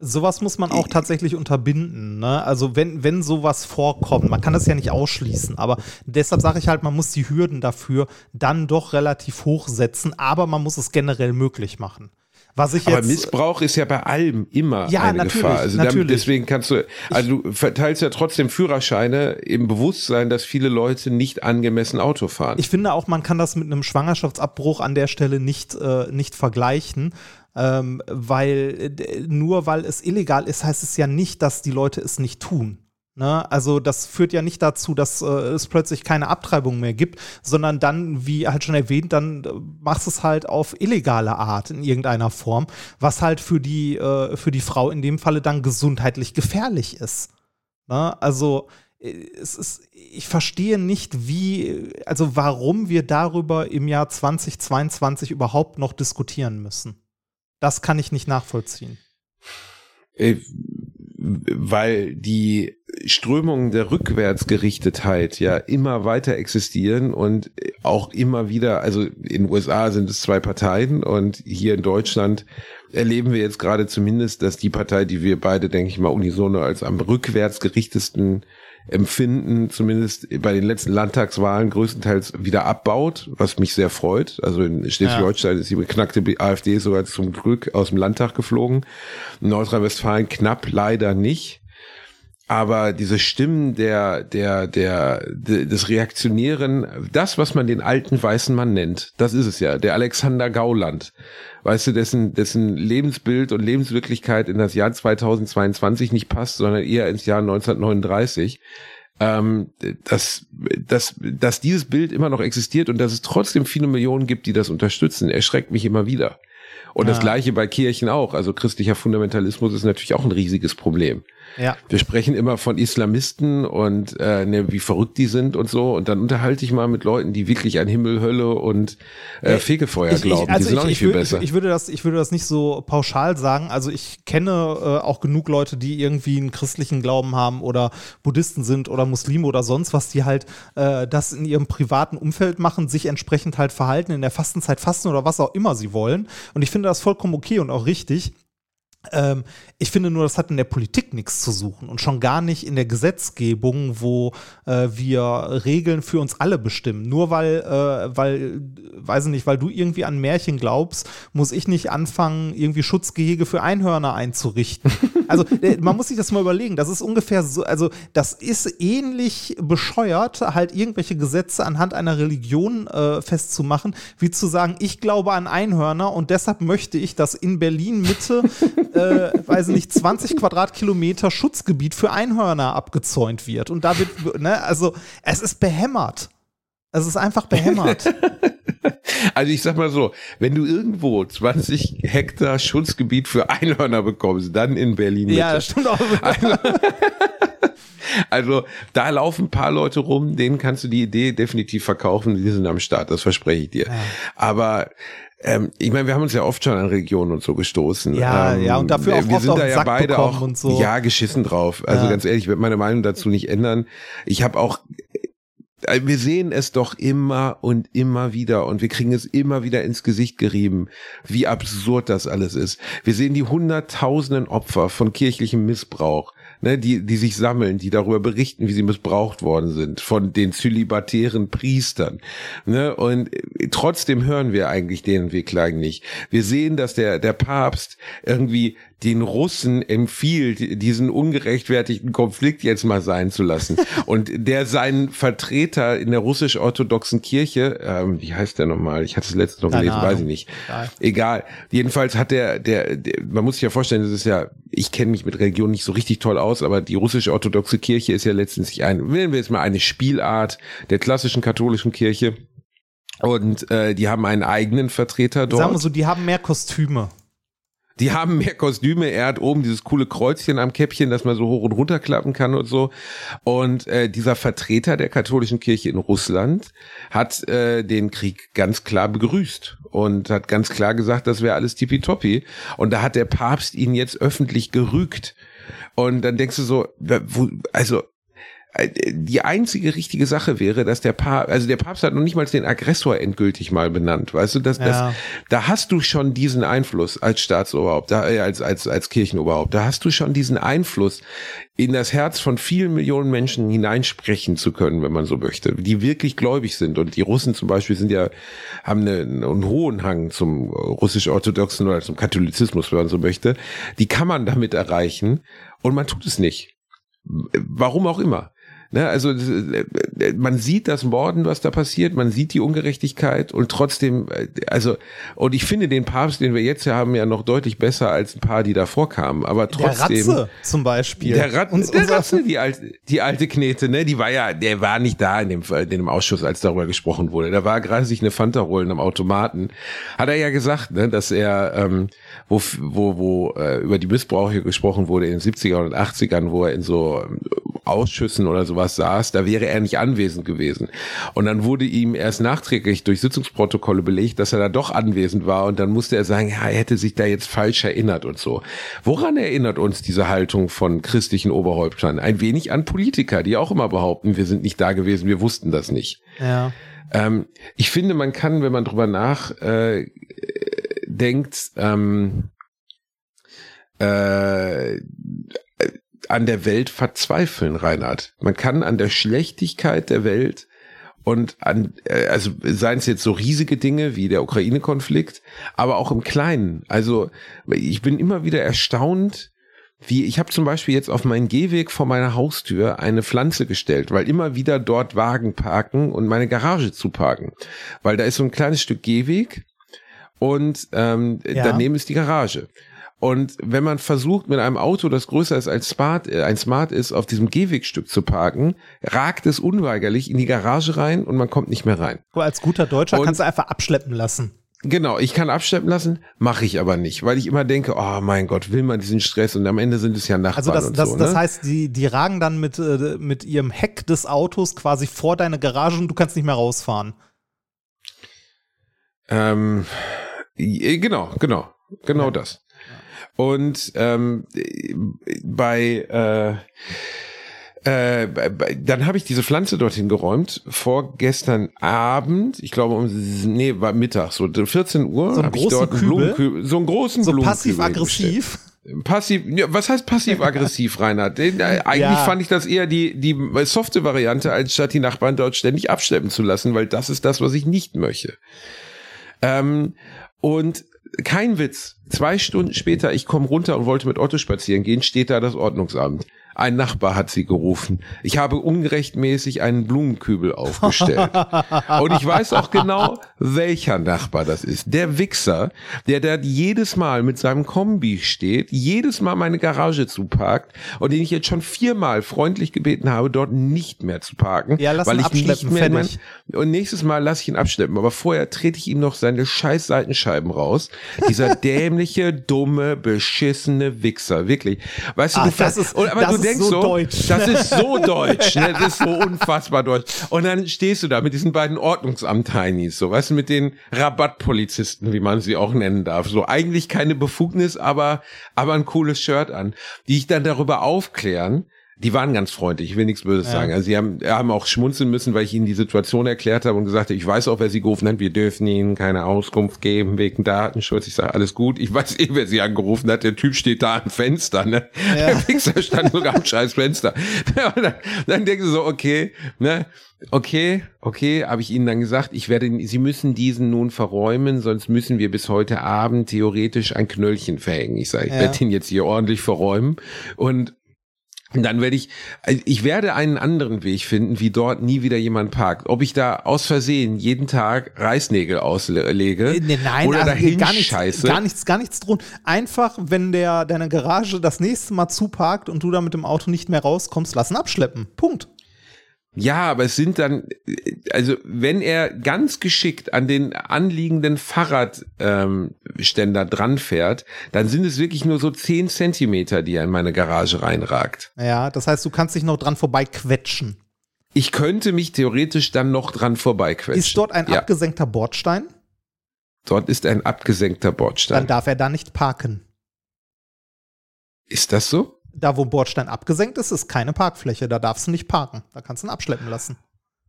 sowas muss man auch tatsächlich unterbinden. Ne? Also wenn, wenn sowas vorkommt, man kann das ja nicht ausschließen, aber deshalb sage ich halt, man muss die Hürden dafür dann doch relativ hoch setzen, aber man muss es generell möglich machen. Was ich jetzt, Aber Missbrauch ist ja bei allem immer ja, eine Gefahr. Also natürlich. deswegen kannst du, also du verteilst ja trotzdem Führerscheine im Bewusstsein, dass viele Leute nicht angemessen Auto fahren. Ich finde auch, man kann das mit einem Schwangerschaftsabbruch an der Stelle nicht, äh, nicht vergleichen. Ähm, weil nur weil es illegal ist, heißt es ja nicht, dass die Leute es nicht tun. Ne? Also das führt ja nicht dazu, dass äh, es plötzlich keine Abtreibung mehr gibt, sondern dann, wie halt schon erwähnt, dann äh, machst es halt auf illegale Art in irgendeiner Form, was halt für die, äh, für die Frau in dem Falle dann gesundheitlich gefährlich ist. Ne? Also äh, es ist, ich verstehe nicht, wie, also warum wir darüber im Jahr 2022 überhaupt noch diskutieren müssen. Das kann ich nicht nachvollziehen. Äh, weil die Strömungen der Rückwärtsgerichtetheit ja immer weiter existieren und auch immer wieder, also in den USA sind es zwei Parteien und hier in Deutschland erleben wir jetzt gerade zumindest, dass die Partei, die wir beide, denke ich mal, unisono als am rückwärtsgerichtesten empfinden, zumindest bei den letzten Landtagswahlen größtenteils wieder abbaut, was mich sehr freut. Also in Schleswig-Holstein ist die beknackte AfD sogar zum Glück aus dem Landtag geflogen. In Nordrhein-Westfalen knapp leider nicht. Aber diese Stimmen der, der, der, des Reaktionären, das, was man den alten weißen Mann nennt, das ist es ja, der Alexander Gauland. Weißt du, dessen, dessen Lebensbild und Lebenswirklichkeit in das Jahr 2022 nicht passt, sondern eher ins Jahr 1939. Ähm, dass, dass, dass dieses Bild immer noch existiert und dass es trotzdem viele Millionen gibt, die das unterstützen, erschreckt mich immer wieder. Und ja. das gleiche bei Kirchen auch. Also christlicher Fundamentalismus ist natürlich auch ein riesiges Problem. Ja. Wir sprechen immer von Islamisten und äh, ne, wie verrückt die sind und so. Und dann unterhalte ich mal mit Leuten, die wirklich an Himmel, Hölle und äh, Fegefeuer ich, glauben. Ich, also die sind ich, auch nicht viel würde, besser. Ich, würde das, ich würde das nicht so pauschal sagen. Also ich kenne äh, auch genug Leute, die irgendwie einen christlichen Glauben haben oder Buddhisten sind oder Muslime oder sonst was, die halt äh, das in ihrem privaten Umfeld machen, sich entsprechend halt verhalten, in der Fastenzeit fasten oder was auch immer sie wollen. Und ich finde das vollkommen okay und auch richtig. Ähm, ich finde nur, das hat in der Politik nichts zu suchen und schon gar nicht in der Gesetzgebung, wo äh, wir Regeln für uns alle bestimmen. Nur weil, äh, weil, weiß ich nicht, weil du irgendwie an Märchen glaubst, muss ich nicht anfangen, irgendwie Schutzgehege für Einhörner einzurichten. also äh, man muss sich das mal überlegen. Das ist ungefähr so, also das ist ähnlich bescheuert, halt irgendwelche Gesetze anhand einer Religion äh, festzumachen, wie zu sagen, ich glaube an Einhörner und deshalb möchte ich, dass in Berlin Mitte äh, weiß ich nicht, 20 Quadratkilometer Schutzgebiet für Einhörner abgezäunt wird. Und da wird, ne, also es ist behämmert. Es ist einfach behämmert. Also ich sag mal so, wenn du irgendwo 20 Hektar Schutzgebiet für Einhörner bekommst, dann in Berlin. -Mitte. ja, das stimmt auch. Also, also da laufen ein paar Leute rum, denen kannst du die Idee definitiv verkaufen, die sind am Start, das verspreche ich dir. Aber ähm, ich meine, wir haben uns ja oft schon an Regionen und so gestoßen. Ja, ähm, ja, und dafür auch wir sind auf da ja Sack beide auch und so. ja geschissen drauf. Also Ja. ganz ehrlich, ich werde meine Meinung dazu nicht ändern. Ich habe auch äh, wir sehen es doch immer und immer wieder und wir kriegen es immer wieder ins Gesicht gerieben, wie absurd das alles ist. Wir sehen die hunderttausenden Opfer von kirchlichem Missbrauch, ne, die, die sich sammeln, die darüber berichten, wie sie missbraucht worden sind von den zölibatären Priestern. Ne, und äh, trotzdem hören wir eigentlich den Weg nicht. Wir sehen, dass der, der Papst irgendwie den Russen empfiehlt, diesen ungerechtfertigten Konflikt jetzt mal sein zu lassen. Und der seinen Vertreter in der russisch-orthodoxen Kirche, ähm, wie heißt der nochmal? Ich hatte es letztens noch Keine gelesen, weiß ich nicht. Egal. Egal. Jedenfalls hat der, der, der, man muss sich ja vorstellen, das ist ja, ich kenne mich mit Religion nicht so richtig toll aus, aber die russisch-orthodoxe Kirche ist ja letztendlich ein, nennen wir jetzt mal eine Spielart der klassischen katholischen Kirche. Und äh, die haben einen eigenen Vertreter dort. Sagen wir so, die haben mehr Kostüme. Die haben mehr Kostüme. Er hat oben dieses coole Kreuzchen am Käppchen, das man so hoch und runter klappen kann und so. Und äh, dieser Vertreter der katholischen Kirche in Russland hat äh, den Krieg ganz klar begrüßt und hat ganz klar gesagt, das wäre alles tippitoppi. Und da hat der Papst ihn jetzt öffentlich gerügt. Und dann denkst du so, also die einzige richtige Sache wäre, dass der Papst, also der Papst hat noch nicht mal den Aggressor endgültig mal benannt, weißt du, dass Ja. das, da hast du schon diesen Einfluss als Staatsoberhaupt, da, äh, als als als Kirchenoberhaupt, da hast du schon diesen Einfluss in das Herz von vielen Millionen Menschen hineinsprechen zu können, wenn man so möchte, die wirklich gläubig sind und die Russen zum Beispiel sind ja haben eine, einen hohen Hang zum russisch-orthodoxen oder zum Katholizismus, wenn man so möchte, die kann man damit erreichen und man tut es nicht. Warum auch immer. Ne, also äh, man sieht das Morden, was da passiert, man sieht die Ungerechtigkeit und trotzdem, äh, also und ich finde den Papst, den wir jetzt hier haben, ja noch deutlich besser als ein paar, die davor kamen. Aber trotzdem. der Ratze zum Beispiel. Der, Rat, Uns- der Ratze, die alte, die alte Knete, ne, die war ja, der war nicht da in dem, in dem Ausschuss, als darüber gesprochen wurde. Da war gerade sich eine Fanta holen am Automaten. Hat er ja gesagt, ne, dass er, ähm, wo, wo, wo äh, über die Missbrauche gesprochen wurde in den 70er und 80ern, wo er in so ähm, Ausschüssen oder sowas saß, da wäre er nicht anwesend gewesen. Und dann wurde ihm erst nachträglich durch Sitzungsprotokolle belegt, dass er da doch anwesend war und dann musste er sagen, ja, er hätte sich da jetzt falsch erinnert und so. Woran erinnert uns diese Haltung von christlichen Oberhäuptern? Ein wenig an Politiker, die auch immer behaupten, wir sind nicht da gewesen, wir wussten das nicht. ja. Ähm, ich finde, man kann, wenn man drüber nach äh, denkt, ähm, äh, an der Welt verzweifeln, Reinhard. Man kann an der Schlechtigkeit der Welt und an, äh, also seien es jetzt so riesige Dinge wie der Ukraine-Konflikt, aber auch im Kleinen. Also ich bin immer wieder erstaunt, wie ich habe zum Beispiel jetzt auf meinen Gehweg vor meiner Haustür eine Pflanze gestellt, weil immer wieder dort Wagen parken und meine Garage zu parken, weil da ist so ein kleines Stück Gehweg und ähm, Ja. daneben ist die Garage. Und wenn man versucht, mit einem Auto, das größer ist als Smart, äh, ein Smart ist, auf diesem Gehwegstück zu parken, ragt es unweigerlich in die Garage rein und man kommt nicht mehr rein. Du als guter Deutscher Und- kannst du einfach abschleppen lassen. Genau, ich kann abschleppen lassen, mache ich aber nicht, weil ich immer denke, oh mein Gott, will man diesen Stress und am Ende sind es ja Nachbarn Also das, und das, so. das ne? heißt, die, die ragen dann mit, äh, mit ihrem Heck des Autos quasi vor deine Garage und du kannst nicht mehr rausfahren. Ähm, äh, genau, genau, genau das. Und ähm, äh, bei äh, äh, bei- dann habe ich diese Pflanze dorthin geräumt. Vorgestern Abend, ich glaube um nee, war Mittag, so 14 Uhr, So habe ich dort einen Kübel? Blumenkübel, so einen großen So Blumenkübel hingestellt. passiv-aggressiv. Passiv, ja, was heißt passiv-aggressiv, Reinhard? Äh, Eigentlich Ja. fand ich das eher die, die softe Variante, als statt die Nachbarn dort ständig abschleppen zu lassen, weil das ist das, was ich nicht möchte. Ähm, und kein Witz, zwei Stunden später, ich komme runter und wollte mit Otto spazieren gehen, steht da das Ordnungsamt. Ein Nachbar hat sie gerufen. Ich habe ungerechtmäßig einen Blumenkübel aufgestellt. Und ich weiß auch genau, welcher Nachbar das ist. Der Wichser, der da jedes Mal mit seinem Kombi steht, jedes Mal meine Garage zuparkt und den ich jetzt schon viermal freundlich gebeten habe, dort nicht mehr zu parken. Ja, lass weil ihn ich nicht mehr mein, und nächstes Mal lasse ich ihn abschleppen. Aber vorher trete ich ihm noch seine scheiß Seitenscheiben raus. Dieser dämliche, dumme, beschissene Wichser. Wirklich. Weißt du, Ah, du das ist- und, aber das du ist denkst so so, deutsch. das ist so deutsch, ne? das ist so unfassbar deutsch. Und dann stehst du da mit diesen beiden Ordnungsamt-Heinis, so, weißt du, mit den Rabattpolizisten, wie man sie auch nennen darf. So, eigentlich keine Befugnis, aber, aber ein cooles Shirt an, die ich dann darüber aufklären, die waren ganz freundlich, ich will nichts Böses sagen. Also sie haben, haben auch schmunzeln müssen, weil ich ihnen die Situation erklärt habe und gesagt habe, ich weiß auch, wer sie gerufen hat, wir dürfen ihnen keine Auskunft geben wegen Datenschutz. Ich sage, alles gut, ich weiß eh, wer sie angerufen hat. Der Typ steht da am Fenster, ne? Der Fixer stand sogar am scheiß Fenster. Und dann, dann denkst du so, okay, ne? Okay, okay, habe ich Ihnen dann gesagt, ich werde, Sie müssen diesen nun verräumen, sonst müssen wir bis heute Abend theoretisch ein Knöllchen verhängen. Ich sage, ich Ja. werde ihn jetzt hier ordentlich verräumen und dann werde ich, also ich werde einen anderen Weg finden, wie dort nie wieder jemand parkt. Ob ich da aus Versehen jeden Tag Reißnägel auslege Äh, Nee, nein, oder also dahin gar nichts, scheiße. gar nichts, gar nichts drum. Einfach, wenn der deine Garage das nächste Mal zuparkt und du da mit dem Auto nicht mehr rauskommst, lassen abschleppen. Punkt. Ja, aber es sind dann, also wenn er ganz geschickt an den anliegenden Fahrradständer ähm, dran fährt, dann sind es wirklich nur so zehn Zentimeter, die er in meine Garage reinragt. Ja, das heißt, du kannst dich noch dran vorbei quetschen. Ich könnte mich theoretisch dann noch dran vorbeiquetschen. Ist dort ein ja, abgesenkter Bordstein, dort ist ein abgesenkter dann Bordstein. darf er da nicht parken. Ist das so? Da, wo ein Bordstein abgesenkt ist, ist keine Parkfläche. Da darfst du nicht parken. Da kannst du ihn abschleppen lassen.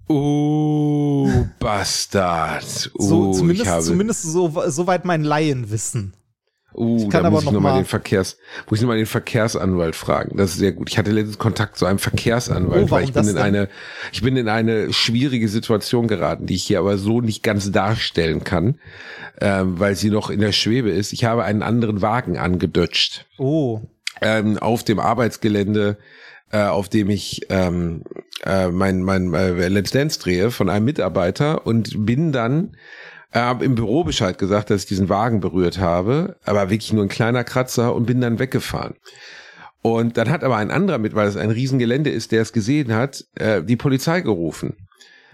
Oh, Bastard. So, Oh, ich zumindest habe, zumindest so, soweit mein Laienwissen. Uh, Ich kann da aber muss ich noch nochmal mal- den Verkehrs, muss ich noch mal den Verkehrsanwalt fragen. Das ist sehr gut. Ich hatte letztens Kontakt zu einem Verkehrsanwalt, Oh, weil ich bin in denn? eine, ich bin in eine schwierige Situation geraten, die ich hier aber so nicht ganz darstellen kann, ähm, weil sie noch in der Schwebe ist. Ich habe einen anderen Wagen angedutscht Oh, ähm, auf dem Arbeitsgelände, äh, auf dem ich ähm, äh, mein, mein äh, Let's Dance drehe von einem Mitarbeiter und bin dann äh, hab im Büro Bescheid gesagt, dass ich diesen Wagen berührt habe, aber wirklich nur ein kleiner Kratzer und bin dann weggefahren. Und dann hat aber ein anderer mit, weil es ein Riesengelände ist, der es gesehen hat, äh, die Polizei gerufen.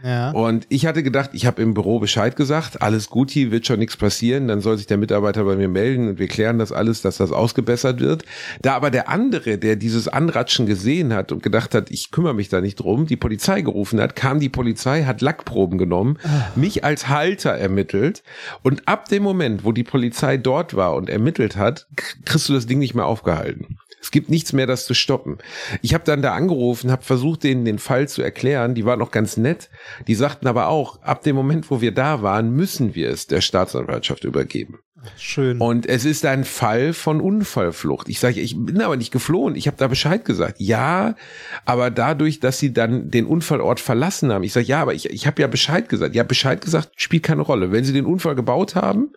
Ja. Und ich hatte gedacht, ich habe im Büro Bescheid gesagt, alles gut, hier wird schon nichts passieren, dann soll sich der Mitarbeiter bei mir melden und wir klären das alles, dass das ausgebessert wird. Da aber der andere, der dieses Anratschen gesehen hat und gedacht hat, ich kümmere mich da nicht drum, die Polizei gerufen hat, kam die Polizei, hat Lackproben genommen, mich als Halter ermittelt und ab dem Moment, wo die Polizei dort war und ermittelt hat, kriegst du das Ding nicht mehr aufgehalten. Es gibt nichts mehr, das zu stoppen. Ich habe dann da angerufen, habe versucht, denen den Fall zu erklären. Die waren noch ganz nett. Die sagten aber auch, ab dem Moment, wo wir da waren, müssen wir es der Staatsanwaltschaft übergeben. Schön. Und es ist ein Fall von Unfallflucht. Ich sage, ich bin aber nicht geflohen. Ich habe da Bescheid gesagt. Ja, aber dadurch, dass sie dann den Unfallort verlassen haben. Ich sage, ja, aber ich, ich habe ja Bescheid gesagt. Ja, Bescheid gesagt spielt keine Rolle. Wenn sie den Unfall gebaut haben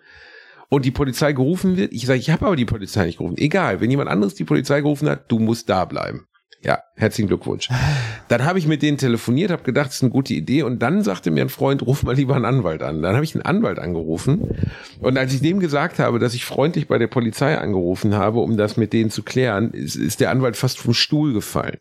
und die Polizei gerufen wird, ich sage, ich habe aber die Polizei nicht gerufen. Egal, wenn jemand anderes die Polizei gerufen hat, du musst da bleiben. Ja, herzlichen Glückwunsch. Dann habe ich mit denen telefoniert, habe gedacht, das ist eine gute Idee und dann sagte mir ein Freund, ruf mal lieber einen Anwalt an. Dann habe ich einen Anwalt angerufen und als ich dem gesagt habe, dass ich freundlich bei der Polizei angerufen habe, um das mit denen zu klären, ist, ist der Anwalt fast vom Stuhl gefallen.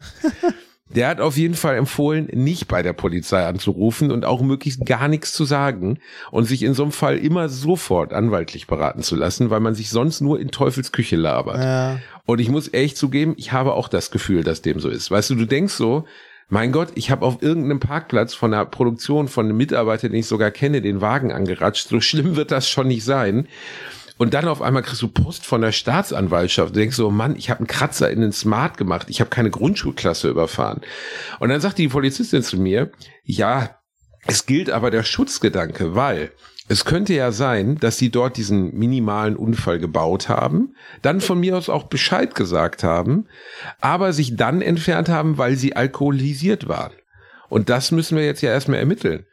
Der hat auf jeden Fall empfohlen, nicht bei der Polizei anzurufen und auch möglichst gar nichts zu sagen und sich in so einem Fall immer sofort anwaltlich beraten zu lassen, weil man sich sonst nur in Teufels Küche labert. Ja. Und ich muss echt zugeben, ich habe auch das Gefühl, dass dem so ist. Weißt du, du denkst so, mein Gott, ich habe auf irgendeinem Parkplatz von einer Produktion von einem Mitarbeiter, den ich sogar kenne, den Wagen angeratscht. So schlimm wird das schon nicht sein. Und dann auf einmal kriegst du Post von der Staatsanwaltschaft. Du denkst so, Mann, ich habe einen Kratzer in den Smart gemacht. Ich habe keine Grundschulklasse überfahren. Und dann sagt die Polizistin zu mir, ja, es gilt aber der Schutzgedanke, weil es könnte ja sein, dass sie dort diesen minimalen Unfall gebaut haben, dann von mir aus auch Bescheid gesagt haben, aber sich dann entfernt haben, weil sie alkoholisiert waren. Und das müssen wir jetzt ja erstmal ermitteln.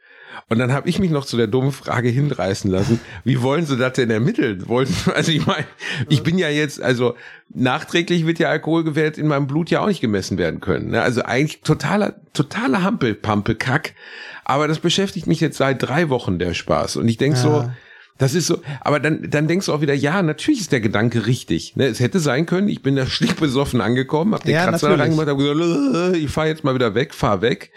Und dann habe ich mich noch zu der dummen Frage hinreißen lassen, wie wollen sie das denn ermitteln? Wollen, also ich meine, ich bin ja jetzt, also nachträglich wird ja Alkoholgewert in meinem Blut ja auch nicht gemessen werden können. Ne? Also eigentlich totaler, totaler Hampelpampelkack. Aber das beschäftigt mich jetzt seit drei Wochen, der Spaß. Und ich denk Ja. so, das ist so, aber dann, dann denkst du auch wieder, ja, natürlich ist der Gedanke richtig. Ne? Es hätte sein können, ich bin da schlicht besoffen angekommen, hab den Ja, Kratzer reingemacht, hab gesagt, äh, ich fahre jetzt mal wieder weg, fahr weg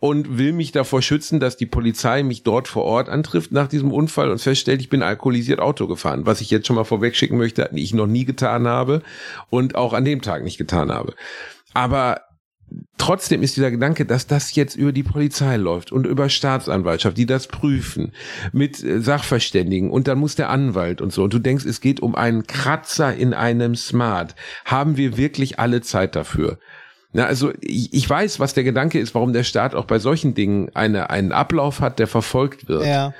und will mich davor schützen, dass die Polizei mich dort vor Ort antrifft nach diesem Unfall und feststellt, ich bin alkoholisiert Auto gefahren, was ich jetzt schon mal vorweg schicken möchte, ich noch nie getan habe und auch an dem Tag nicht getan habe. Aber trotzdem ist dieser Gedanke, dass das jetzt über die Polizei läuft und über Staatsanwaltschaft, die das prüfen, mit äh, Sachverständigen und dann muss der Anwalt und so. Und du denkst, es geht um einen Kratzer in einem Smart. Haben wir wirklich alle Zeit dafür? Na, also ich, ich weiß, was der Gedanke ist, warum der Staat auch bei solchen Dingen eine, einen Ablauf hat, der verfolgt wird Ja.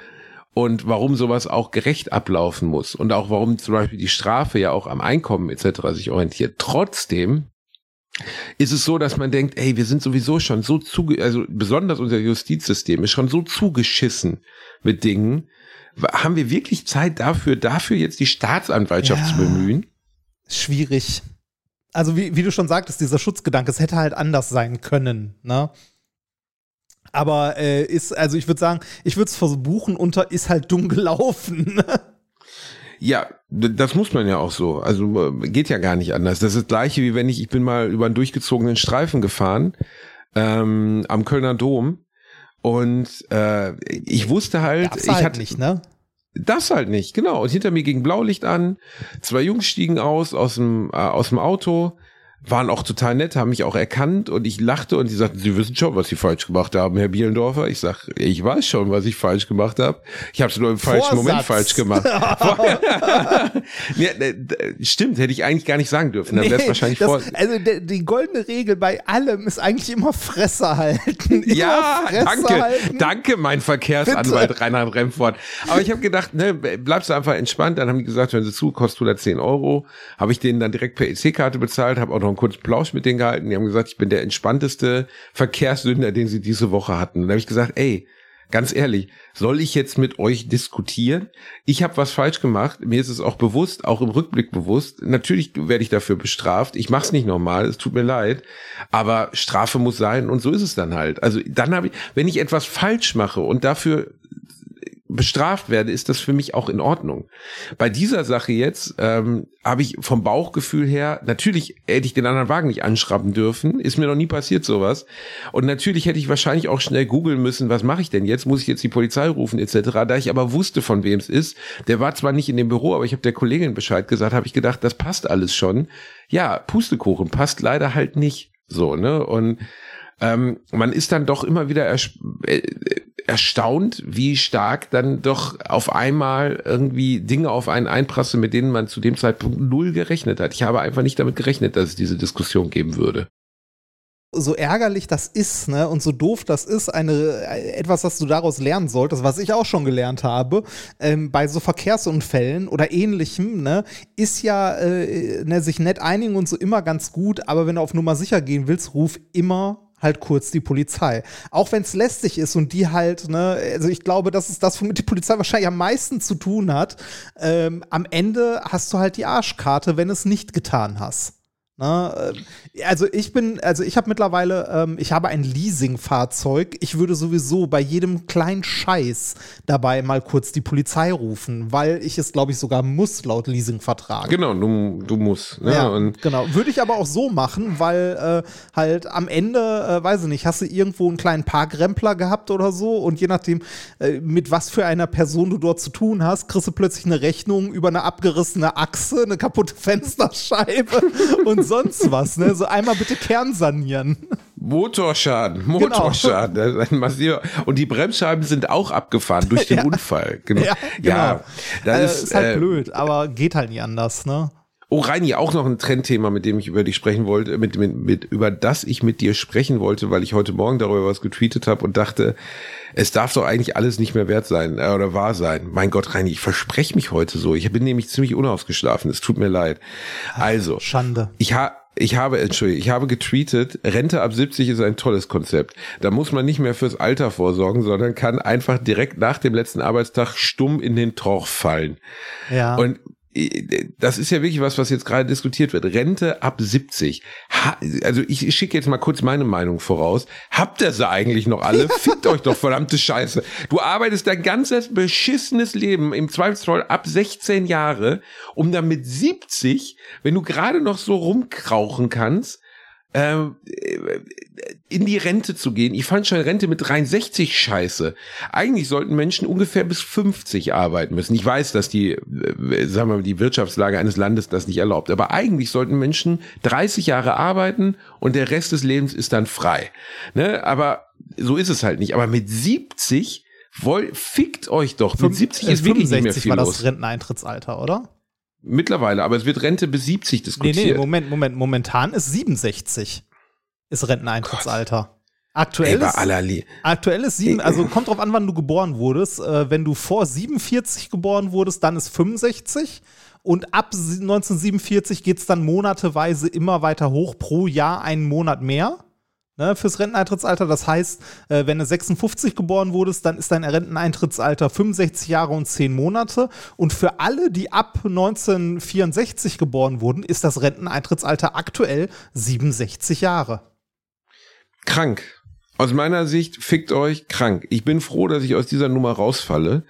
und warum sowas auch gerecht ablaufen muss und auch warum zum Beispiel die Strafe ja auch am Einkommen etc. sich orientiert. Trotzdem ist es so, dass man denkt, ey, wir sind sowieso schon so zuge, also besonders unser Justizsystem ist schon so zugeschissen mit Dingen. Haben wir wirklich Zeit dafür, dafür jetzt die Staatsanwaltschaft Ja. zu bemühen? Schwierig. Also wie, wie du schon sagtest, dieser Schutzgedanke, es hätte halt anders sein können, ne? Aber äh, ist, also ich würde sagen, ich würde es verbuchen unter ist halt dumm gelaufen. Ja, das muss man ja auch so. Also äh, geht ja gar nicht anders. Das ist das gleiche, wie wenn ich, ich bin mal über einen durchgezogenen Streifen gefahren ähm, am Kölner Dom und äh, ich wusste halt, Darf's ich halt hatte nicht, ne? das halt nicht, genau. Und hinter mir ging Blaulicht an, zwei Jungs stiegen aus aus dem äh, aus dem Auto, waren auch total nett, haben mich auch erkannt und ich lachte und die sagten, sie wissen schon, was sie falsch gemacht haben, Herr Bielendorfer. Ich sag, ich weiß schon, was ich falsch gemacht habe. Ich habe es nur im falschen Vorsatz. Moment falsch gemacht. ja, stimmt, hätte ich eigentlich gar nicht sagen dürfen. Dann wär's wahrscheinlich das, vor. also die goldene Regel bei allem ist eigentlich immer Fresse halten. Immer Ja, Fresse danke, halten. danke, mein Verkehrsanwalt Reinhard Remford. Aber ich habe gedacht, ne, bleibst du einfach entspannt. Dann haben die gesagt, hören Sie zu, kostet 110 Euro. Habe ich denen dann direkt per EC-Karte bezahlt, habe auch noch einen kurzen Plausch mit denen gehalten. Die haben gesagt, ich bin der entspannteste Verkehrssünder, den sie diese Woche hatten. Und dann habe ich gesagt, ey, ganz ehrlich, soll ich jetzt mit euch diskutieren? Ich habe was falsch gemacht. Mir ist es auch bewusst, auch im Rückblick bewusst. Natürlich werde ich dafür bestraft. Ich mache es nicht normal. Es tut mir leid. Aber Strafe muss sein und so ist es dann halt. Also dann habe ich, wenn ich etwas falsch mache und dafür bestraft werde, ist das für mich auch in Ordnung. Bei dieser Sache jetzt ähm, habe ich vom Bauchgefühl her, natürlich hätte ich den anderen Wagen nicht anschrappen dürfen, ist mir noch nie passiert sowas. Und natürlich hätte ich wahrscheinlich auch schnell googeln müssen, was mache ich denn jetzt? Muss ich jetzt die Polizei rufen etc. Da ich aber wusste, von wem es ist, der war zwar nicht in dem Büro, aber ich habe der Kollegin Bescheid gesagt, habe ich gedacht, das passt alles schon. Ja, Pustekuchen passt leider halt nicht so, ne? Und ähm, man ist dann doch immer wieder ersch äh, erstaunt, wie stark dann doch auf einmal irgendwie Dinge auf einen einprasseln, mit denen man zu dem Zeitpunkt null gerechnet hat. Ich habe einfach nicht damit gerechnet, dass es diese Diskussion geben würde. so ärgerlich das ist, ne, und so doof das ist, eine, äh, etwas, was du daraus lernen solltest, was ich auch schon gelernt habe, ähm, bei so Verkehrsunfällen oder ähnlichem, ne, ist ja, äh, ne, sich nett einigen und so immer ganz gut, aber wenn du auf Nummer sicher gehen willst, ruf immer halt kurz die Polizei. Auch wenn es lästig ist und die halt, ne, also ich glaube, das ist das, womit die Polizei wahrscheinlich am meisten zu tun hat. Ähm, am Ende hast du halt die Arschkarte, wenn es nicht getan hast. Ne, äh, also ich bin, also ich habe mittlerweile, ähm, ich habe ein Leasingfahrzeug. Ich würde sowieso bei jedem kleinen Scheiß dabei mal kurz die Polizei rufen, weil ich es, glaube ich, sogar muss laut Leasingvertrag. Genau, du, du musst. Ne? Ja, Und genau. Würde ich aber auch so machen, weil äh, halt am Ende, äh, weiß ich nicht, hast du irgendwo einen kleinen Parkrempler gehabt oder so und je nachdem, äh, mit was für einer Person du dort zu tun hast, kriegst du plötzlich eine Rechnung über eine abgerissene Achse, eine kaputte Fensterscheibe und sonst was. Ne? So einmal bitte Kern sanieren. Motorschaden, Genau. Motorschaden. Ein massiver. Und die Bremsscheiben sind auch abgefahren durch den Ja. Unfall. Genau. Ja, Ja, genau. das Äh, ist, ist halt äh, blöd, aber geht halt nie anders, ne? Oh, Reini, auch noch ein Trendthema, mit dem ich über dich sprechen wollte, mit, mit, mit, über das ich mit dir sprechen wollte, weil ich heute Morgen darüber was getweetet habe und dachte, es darf doch eigentlich alles nicht mehr wert sein äh, oder wahr sein. Mein Gott, Reini, ich verspreche mich heute so. Ich bin nämlich ziemlich unausgeschlafen. Es tut mir leid. Also, Schande. ich ha ich habe, Entschuldigung, ich habe getweetet, Rente ab 70 ist ein tolles Konzept. Da muss man nicht mehr fürs Alter vorsorgen, sondern kann einfach direkt nach dem letzten Arbeitstag stumm in den Torch fallen. Ja. Und das ist ja wirklich was, was jetzt gerade diskutiert wird. Rente ab 70. Ha, also ich schicke jetzt mal kurz meine Meinung voraus. Habt ihr sie eigentlich noch alle? Fickt euch doch verdammte Scheiße. Du arbeitest dein ganzes beschissenes Leben im Zweifelsfall ab 16 Jahre, um dann mit 70, wenn du gerade noch so rumkrauchen kannst, in die Rente zu gehen. Ich fand schon Rente mit 63 scheiße. Eigentlich sollten Menschen ungefähr bis 50 arbeiten müssen. Ich weiß, dass die, äh, sagen wir mal, die Wirtschaftslage eines Landes das nicht erlaubt. Aber eigentlich sollten Menschen 30 Jahre arbeiten und der Rest des Lebens ist dann frei. Ne? Aber so ist es halt nicht. Aber mit 70 woll, fickt euch doch. Mit 70 ist wirklich nicht mehr viel war das los. Renteneintrittsalter, oder? Mittlerweile, aber es wird Rente bis 70 diskutiert. Nee, nee, Moment, Moment. Momentan ist 67 ist Renteneintrittsalter. Aktuell Ey, ist, aller Lie- aktuell ist sieben, also kommt drauf an, wann du geboren wurdest. Äh, wenn du vor 47 geboren wurdest, dann ist 65. Und ab sie- 1947 geht es dann monateweise immer weiter hoch, pro Jahr einen Monat mehr ne, fürs Renteneintrittsalter. Das heißt, äh, wenn du 56 geboren wurdest, dann ist dein Renteneintrittsalter 65 Jahre und 10 Monate. Und für alle, die ab 1964 geboren wurden, ist das Renteneintrittsalter aktuell 67 Jahre. krank. Aus meiner Sicht fickt euch krank. Ich bin froh, dass ich aus dieser Nummer rausfalle,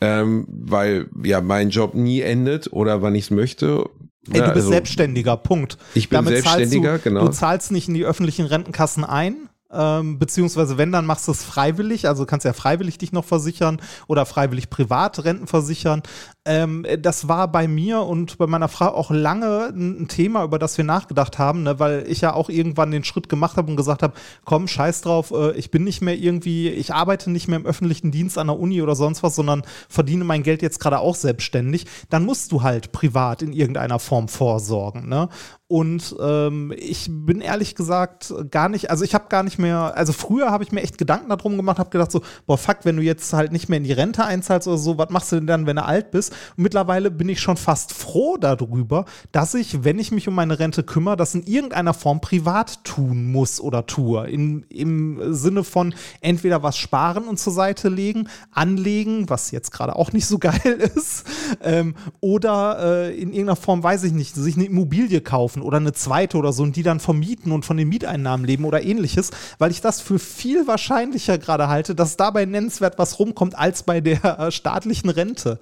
ähm, weil ja mein Job nie endet oder wann ich es möchte. Ey, du bist also, Selbstständiger, Punkt. Ich bin Damit zahlst Selbstständiger, du, genau. Du zahlst nicht in die öffentlichen Rentenkassen ein. Ähm, beziehungsweise wenn, dann machst du es freiwillig, also kannst ja freiwillig dich noch versichern oder freiwillig privat Renten versichern. Ähm, das war bei mir und bei meiner Frau auch lange ein Thema, über das wir nachgedacht haben, ne, weil ich ja auch irgendwann den Schritt gemacht habe und gesagt habe, komm, scheiß drauf, äh, ich bin nicht mehr irgendwie, ich arbeite nicht mehr im öffentlichen Dienst an der Uni oder sonst was, sondern verdiene mein Geld jetzt gerade auch selbstständig. Dann musst du halt privat in irgendeiner Form vorsorgen. Ne? Und ähm, ich bin ehrlich gesagt gar nicht, also ich habe gar nicht mehr, also früher habe ich mir echt Gedanken darum gemacht, habe gedacht so, boah, fuck, wenn du jetzt halt nicht mehr in die Rente einzahlst oder so, was machst du denn dann, wenn du alt bist? Und mittlerweile bin ich schon fast froh darüber, dass ich, wenn ich mich um meine Rente kümmere, das in irgendeiner Form privat tun muss oder tue. In, Im Sinne von entweder was sparen und zur Seite legen, anlegen, was jetzt gerade auch nicht so geil ist, ähm, oder äh, in irgendeiner Form, weiß ich nicht, sich eine Immobilie kaufen oder eine zweite oder so und die dann vermieten und von den Mieteinnahmen leben oder ähnliches, weil ich das für viel wahrscheinlicher gerade halte, dass dabei nennenswert was rumkommt als bei der äh, staatlichen Rente.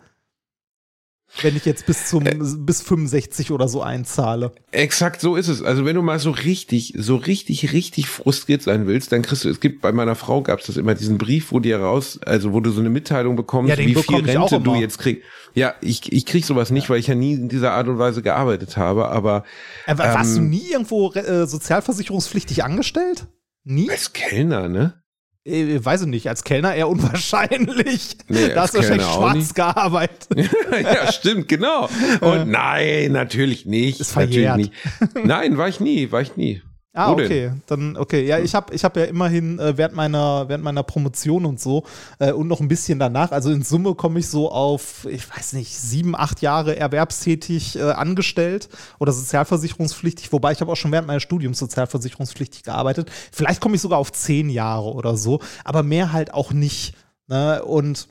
Wenn ich jetzt bis zum bis 65 oder so einzahle. Exakt so ist es. Also wenn du mal so richtig, so richtig, richtig frustriert sein willst, dann kriegst du, es gibt bei meiner Frau gab es das immer diesen Brief, wo dir raus, also wo du so eine Mitteilung bekommst, Ja, wie viel Rente du jetzt kriegst. Ja, ich, ich krieg sowas nicht, weil ich ja nie in dieser Art und Weise gearbeitet habe, aber Äh, wa- warst du Ähm, nie irgendwo äh, sozialversicherungspflichtig angestellt? Nie? als Kellner, ne? Äh, weiß ich nicht, als Kellner eher unwahrscheinlich. Nee, da hast du wahrscheinlich schwarz nicht. gearbeitet. ja, stimmt, genau. Und nein, natürlich nicht. Ist verjährt. Natürlich nicht. Nein, war ich nie, war ich nie. Ah, Wo denn? okay. Dann, okay. Ja, ich habe ich hab ja immerhin äh, während, meiner, während meiner Promotion und so äh, und noch ein bisschen danach, also in Summe komme ich so auf, ich weiß nicht, sieben, acht Jahre erwerbstätig äh, angestellt oder sozialversicherungspflichtig, wobei ich habe auch schon während meines Studiums sozialversicherungspflichtig gearbeitet. Vielleicht komme ich sogar auf zehn Jahre oder so, aber mehr halt auch nicht. Ne? Und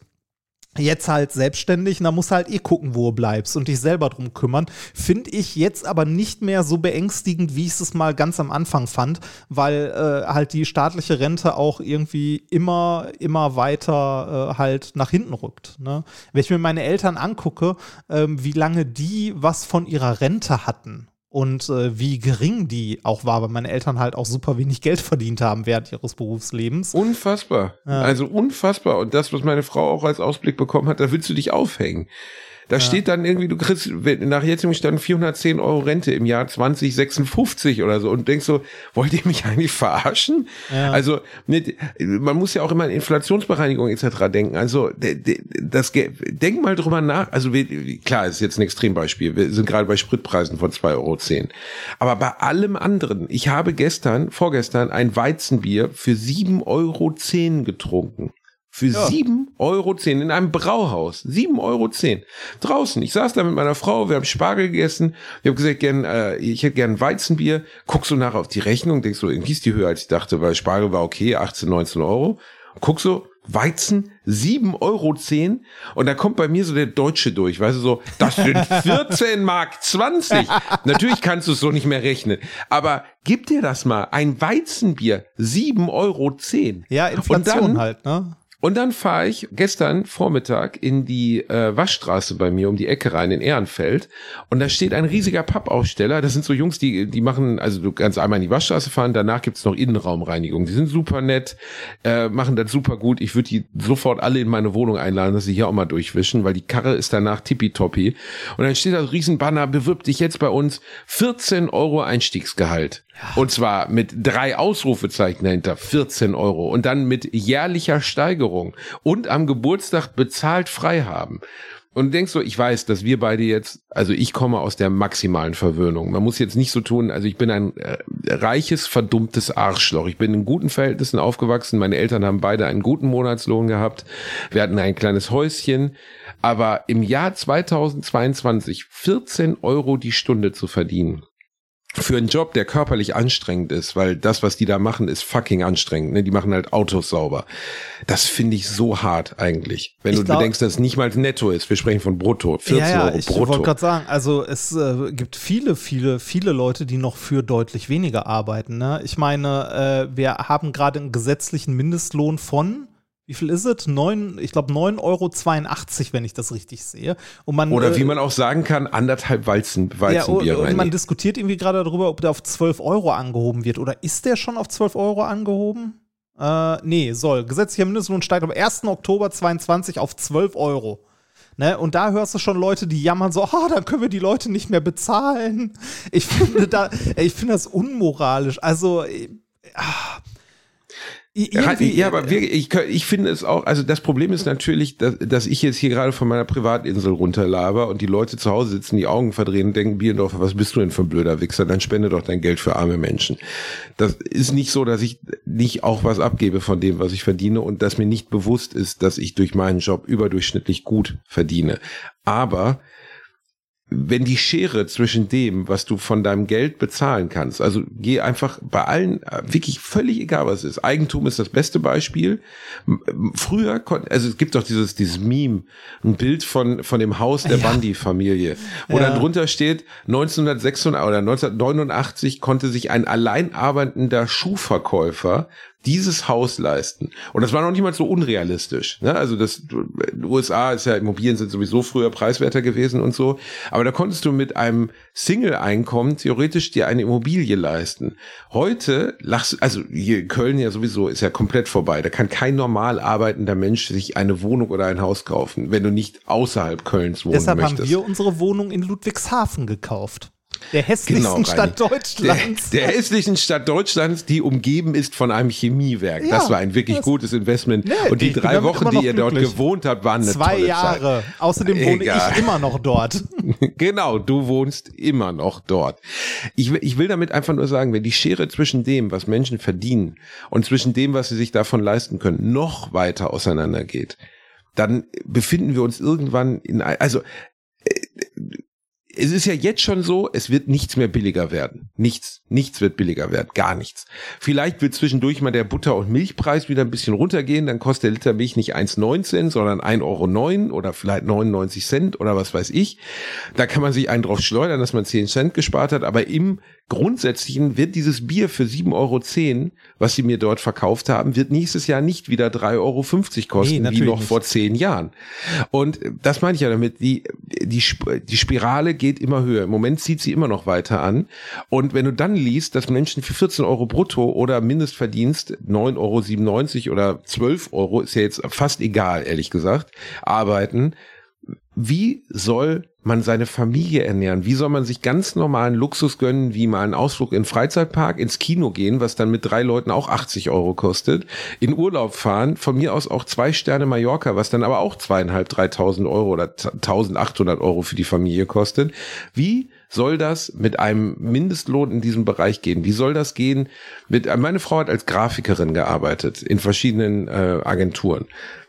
jetzt halt selbstständig, und da musst du halt eh gucken, wo du bleibst und dich selber drum kümmern. Finde ich jetzt aber nicht mehr so beängstigend, wie ich es mal ganz am Anfang fand, weil äh, halt die staatliche Rente auch irgendwie immer, immer weiter äh, halt nach hinten rückt. Ne? Wenn ich mir meine Eltern angucke, ähm, wie lange die was von ihrer Rente hatten und äh, wie gering die auch war, weil meine Eltern halt auch super wenig Geld verdient haben während ihres Berufslebens. Unfassbar. Ja. Also unfassbar. Und das, was meine Frau auch als Ausblick bekommen hat, da willst du dich aufhängen. Da steht dann irgendwie, du kriegst nach jetzigem Stand 410 Euro Rente im Jahr 2056 oder so und denkst so, wollt ihr mich eigentlich verarschen? Ja. Also mit, man muss ja auch immer an Inflationsbereinigung etc. denken. Also das, denk mal drüber nach. Also klar, ist jetzt ein Extrembeispiel. Wir sind gerade bei Spritpreisen von 2,10 Euro. Aber bei allem anderen, ich habe gestern, vorgestern ein Weizenbier für 7,10 Euro getrunken. Für sieben Euro zehn in einem Brauhaus. Sieben Euro zehn Draußen. Ich saß da mit meiner Frau, wir haben Spargel gegessen. Ich habe gesagt, gern, äh, ich hätte gern Weizenbier. Guckst du nachher auf die Rechnung, denkst du, irgendwie ist die höher, als ich dachte, weil Spargel war okay, 18, 19 Euro. Guck so, Weizen, sieben Euro zehn und da kommt bei mir so der Deutsche durch, weißt du, so, das sind 14 Mark 20. Natürlich kannst du es so nicht mehr rechnen, aber gib dir das mal, ein Weizenbier, sieben Euro zehn. Ja, Inflation dann- halt, ne? Und dann fahre ich gestern Vormittag in die äh, Waschstraße bei mir um die Ecke rein in Ehrenfeld und da steht ein riesiger Pappaufsteller. Das sind so Jungs, die die machen, also du kannst einmal in die Waschstraße fahren, danach gibt's noch Innenraumreinigung. Die sind super nett, äh, machen das super gut. Ich würde die sofort alle in meine Wohnung einladen, dass sie hier auch mal durchwischen, weil die Karre ist danach tippitoppi. Und dann steht da ein Riesenbanner, bewirb dich jetzt bei uns 14 Euro Einstiegsgehalt. Und zwar mit drei Ausrufezeichen dahinter, 14 Euro. Und dann mit jährlicher Steigerung. Und am Geburtstag bezahlt frei haben. Und du denkst so, ich weiß, dass wir beide jetzt, also ich komme aus der maximalen Verwöhnung. Man muss jetzt nicht so tun, also ich bin ein äh, reiches, verdummtes Arschloch. Ich bin in guten Verhältnissen aufgewachsen. Meine Eltern haben beide einen guten Monatslohn gehabt. Wir hatten ein kleines Häuschen. Aber im Jahr 2022 14 Euro die Stunde zu verdienen, für einen Job, der körperlich anstrengend ist, weil das, was die da machen, ist fucking anstrengend. Ne? Die machen halt Autos sauber. Das finde ich so hart eigentlich. Wenn Ich du glaub- bedenkst, dass es nicht mal netto ist. Wir sprechen von brutto. 14 ja, ja, Euro ich wollte brutto. gerade sagen, also es äh, gibt viele, viele, viele Leute, die noch für deutlich weniger arbeiten. Ne? Ich meine, äh, wir haben gerade einen gesetzlichen Mindestlohn von, wie viel ist es? Ich glaube 9,82 Euro, wenn ich das richtig sehe. Und man, Oder äh, wie man auch sagen kann, anderthalb Weizen, ja, Weizenbier und, und man diskutiert irgendwie gerade darüber, ob der auf 12 Euro angehoben wird. Oder ist der schon auf 12 Euro angehoben? Äh, nee, soll. Gesetzlicher Mindestlohn steigt am 1. Oktober 22 auf 12 Euro. Ne? Und da hörst du schon Leute, die jammern so, ah, dann können wir die Leute nicht mehr bezahlen. Ich finde da, ich finde das unmoralisch. Also, äh, ah, irgendwie- Ja, aber wir, ich, kö- ich finde es auch, also das Problem ist natürlich, dass, dass ich jetzt hier gerade von meiner Privatinsel runterlaber und die Leute zu Hause sitzen, die Augen verdrehen und denken, Bierendorfer, was bist du denn für ein blöder Wichser? Dann spende doch dein Geld für arme Menschen. Das ist nicht so, dass ich nicht auch was abgebe von dem, was ich verdiene und dass mir nicht bewusst ist, dass ich durch meinen Job überdurchschnittlich gut verdiene. Aber wenn die Schere zwischen dem, was du von deinem Geld bezahlen kannst, also geh einfach bei allen, wirklich völlig egal was es ist. Eigentum ist das beste Beispiel. Früher, kon- also es gibt doch dieses, dieses Meme, ein Bild von, von dem Haus der Bundy-Familie, wo Ja. dann drunter steht, 1986 oder 1989 konnte sich ein alleinarbeitender Schuhverkäufer dieses Haus leisten. Und das war noch nicht mal so unrealistisch. Ne? Also das in den USA ist ja Immobilien sind sowieso früher preiswerter gewesen und so. Aber da konntest du mit einem Single-Einkommen theoretisch dir eine Immobilie leisten. Heute lachst also hier in Köln ja sowieso ist ja komplett vorbei. Da kann kein normal arbeitender Mensch sich eine Wohnung oder ein Haus kaufen, wenn du nicht außerhalb Kölns wohnen Deshalb möchtest. haben wir unsere Wohnung in Ludwigshafen gekauft. Der hässlichsten Genau. Stadt Deutschlands. Der, der hässlichen Stadt Deutschlands, die umgeben ist von einem Chemiewerk. Ja, das war ein wirklich gutes Investment. Nee, und die drei Wochen, die ihr dort glücklich. gewohnt habt, waren eine Zwei tolle Jahre. Außerdem wohne Egal. ich immer noch dort. Zeit. Genau, du wohnst immer noch dort. Ich will, ich will damit einfach nur sagen, wenn die Schere zwischen dem, was Menschen verdienen und zwischen dem, was sie sich davon leisten können, noch weiter auseinandergeht, dann befinden wir uns irgendwann in, also es ist ja jetzt schon so, es wird nichts mehr billiger werden. Nichts. Nichts wird billiger werden. Gar nichts. Vielleicht wird zwischendurch mal der Butter- und Milchpreis wieder ein bisschen runtergehen. Dann kostet der Liter Milch nicht 1,19, sondern 1,09 Euro oder vielleicht 99 Cent oder was weiß ich. Da kann man sich einen drauf schleudern, dass man 10 Cent gespart hat. Aber im Grundsätzlichen wird dieses Bier für 7,10 Euro, was sie mir dort verkauft haben, wird nächstes Jahr nicht wieder 3,50 Euro kosten, wie natürlich noch nicht. vor zehn Jahren. Und das meine ich ja damit, die, die, die Spirale geht immer höher. Im Moment zieht sie immer noch weiter an. Und wenn du dann liest, dass Menschen für 14 Euro brutto oder Mindestverdienst 9,97 Euro oder 12 Euro, ist ja jetzt fast egal, ehrlich gesagt, arbeiten, wie soll man seine Familie ernähren? Wie soll man sich ganz normalen Luxus gönnen, wie mal einen Ausflug in den Freizeitpark, ins Kino gehen, was dann mit drei Leuten auch 80 Euro kostet, in Urlaub fahren, von mir aus auch zwei Sterne Mallorca, was dann aber auch zweieinhalb, dreitausend Euro oder 1800 Euro für die Familie kostet. Wie soll das mit einem Mindestlohn in diesem Bereich gehen? Wie soll das gehen mit, meine Frau hat als Grafikerin gearbeitet in verschiedenen äh, Agenturen.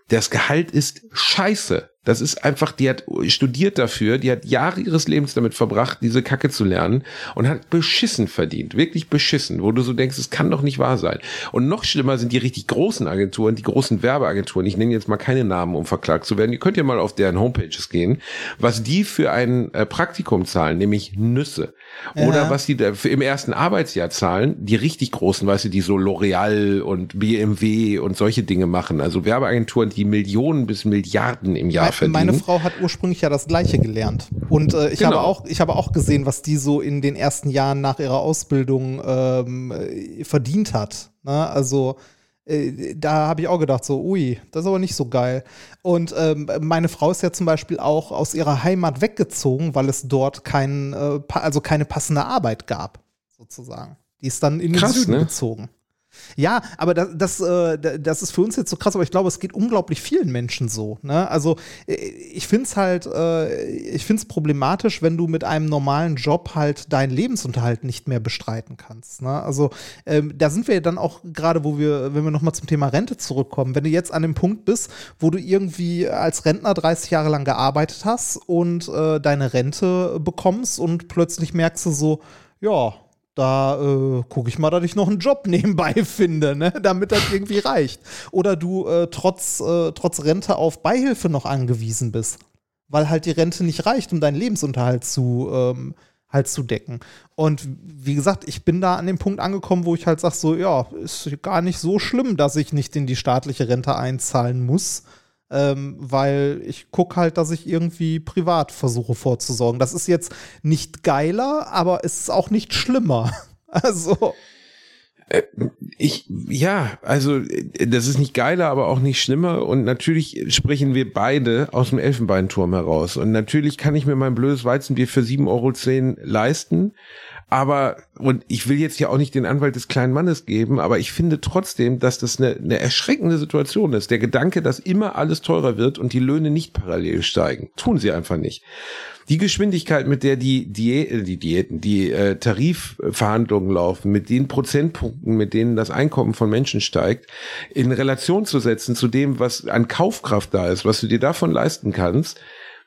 Das Gehalt ist scheiße. Das ist einfach, die hat studiert dafür, die hat Jahre ihres Lebens damit verbracht, diese Kacke zu lernen und hat beschissen verdient, wirklich beschissen, wo du so denkst, es kann doch nicht wahr sein. Und noch schlimmer sind die richtig großen Agenturen, die großen Werbeagenturen. Ich nenne jetzt mal keine Namen, um verklagt zu werden. Ihr könnt ja mal auf deren Homepages gehen, was die für ein äh, Praktikum zahlen, nämlich Nüsse. Oder Ja. was die im ersten Arbeitsjahr zahlen, die richtig großen, weißt du, die so L'Oreal und BMW und solche Dinge machen. Also Werbeagenturen, die Millionen bis Milliarden im Jahr Me- verdienen. Meine Frau hat ursprünglich ja das Gleiche gelernt. Und äh, ich, Genau. habe auch, ich habe auch gesehen, was die so in den ersten Jahren nach ihrer Ausbildung ähm, äh, verdient hat. Ne? Also äh, da habe ich auch gedacht, so, ui, das ist aber nicht so geil. Und ähm, meine Frau ist ja zum Beispiel auch aus ihrer Heimat weggezogen, weil es dort kein, äh, also keine passende Arbeit gab, sozusagen. Die ist dann in den Krass, Süden ne? gezogen. Ja, aber das, das, äh, das ist für uns jetzt so krass, aber ich glaube, es geht unglaublich vielen Menschen so. Ne? Also äh, ich finde es halt, äh, ich finde es problematisch, wenn du mit einem normalen Job halt deinen Lebensunterhalt nicht mehr bestreiten kannst. Ne? Also ähm, da sind wir dann auch gerade, wo wir, wenn wir nochmal zum Thema Rente zurückkommen, wenn du jetzt an dem Punkt bist, wo du irgendwie als Rentner 30 Jahre lang gearbeitet hast und äh, deine Rente bekommst und plötzlich merkst du so, ja, da äh, gucke ich mal, dass ich noch einen Job nebenbei finde, ne? damit das irgendwie reicht. Oder du äh, trotz, äh, trotz Rente auf Beihilfe noch angewiesen bist, weil halt die Rente nicht reicht, um deinen Lebensunterhalt zu, ähm, halt zu decken. Und wie gesagt, ich bin da an dem Punkt angekommen, wo ich halt sage, so, ja, ist gar nicht so schlimm, dass ich nicht in die staatliche Rente einzahlen muss. Ähm, weil ich gucke halt, dass ich irgendwie privat versuche vorzusorgen. Das ist jetzt nicht geiler, aber es ist auch nicht schlimmer. Also, Ich, ja, also äh, das ist nicht geiler, aber auch nicht schlimmer. Und natürlich sprechen wir beide aus dem Elfenbeinturm heraus. Und natürlich kann ich mir mein blödes Weizenbier für 7,10 Euro leisten. Aber, und ich will jetzt ja auch nicht den Anwalt des kleinen Mannes geben, aber ich finde trotzdem, dass das eine, eine erschreckende Situation ist. Der Gedanke, dass immer alles teurer wird und die Löhne nicht parallel steigen. Tun sie einfach nicht. Die Geschwindigkeit, mit der die, Diä äh, die Diäten, die äh, Tarifverhandlungen laufen, mit den Prozentpunkten, mit denen das Einkommen von Menschen steigt, in Relation zu setzen zu dem, was an Kaufkraft da ist, was du dir davon leisten kannst,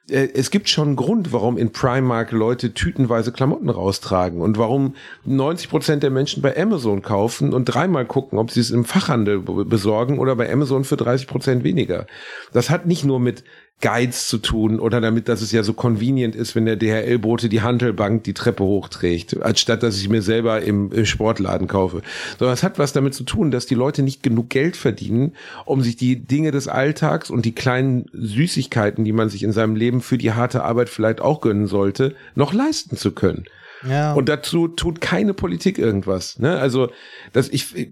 es gibt schon einen Grund, warum in Primark Leute tütenweise Klamotten raustragen und warum 90 Prozent der Menschen bei Amazon kaufen und dreimal gucken, ob sie es im Fachhandel be- besorgen oder bei Amazon für 30 Prozent weniger. Das hat nicht nur mit Guides zu tun oder damit, dass es ja so convenient ist, wenn der DHL-Bote die Handelbank die Treppe hochträgt, anstatt dass ich mir selber im, im Sportladen kaufe. Sondern es hat was damit zu tun, dass die Leute nicht genug Geld verdienen, um sich die Dinge des Alltags und die kleinen Süßigkeiten, die man sich in seinem Leben für die harte Arbeit vielleicht auch gönnen sollte, noch leisten zu können. ja. Und dazu tut keine Politik irgendwas. Ne? Also, dass ich,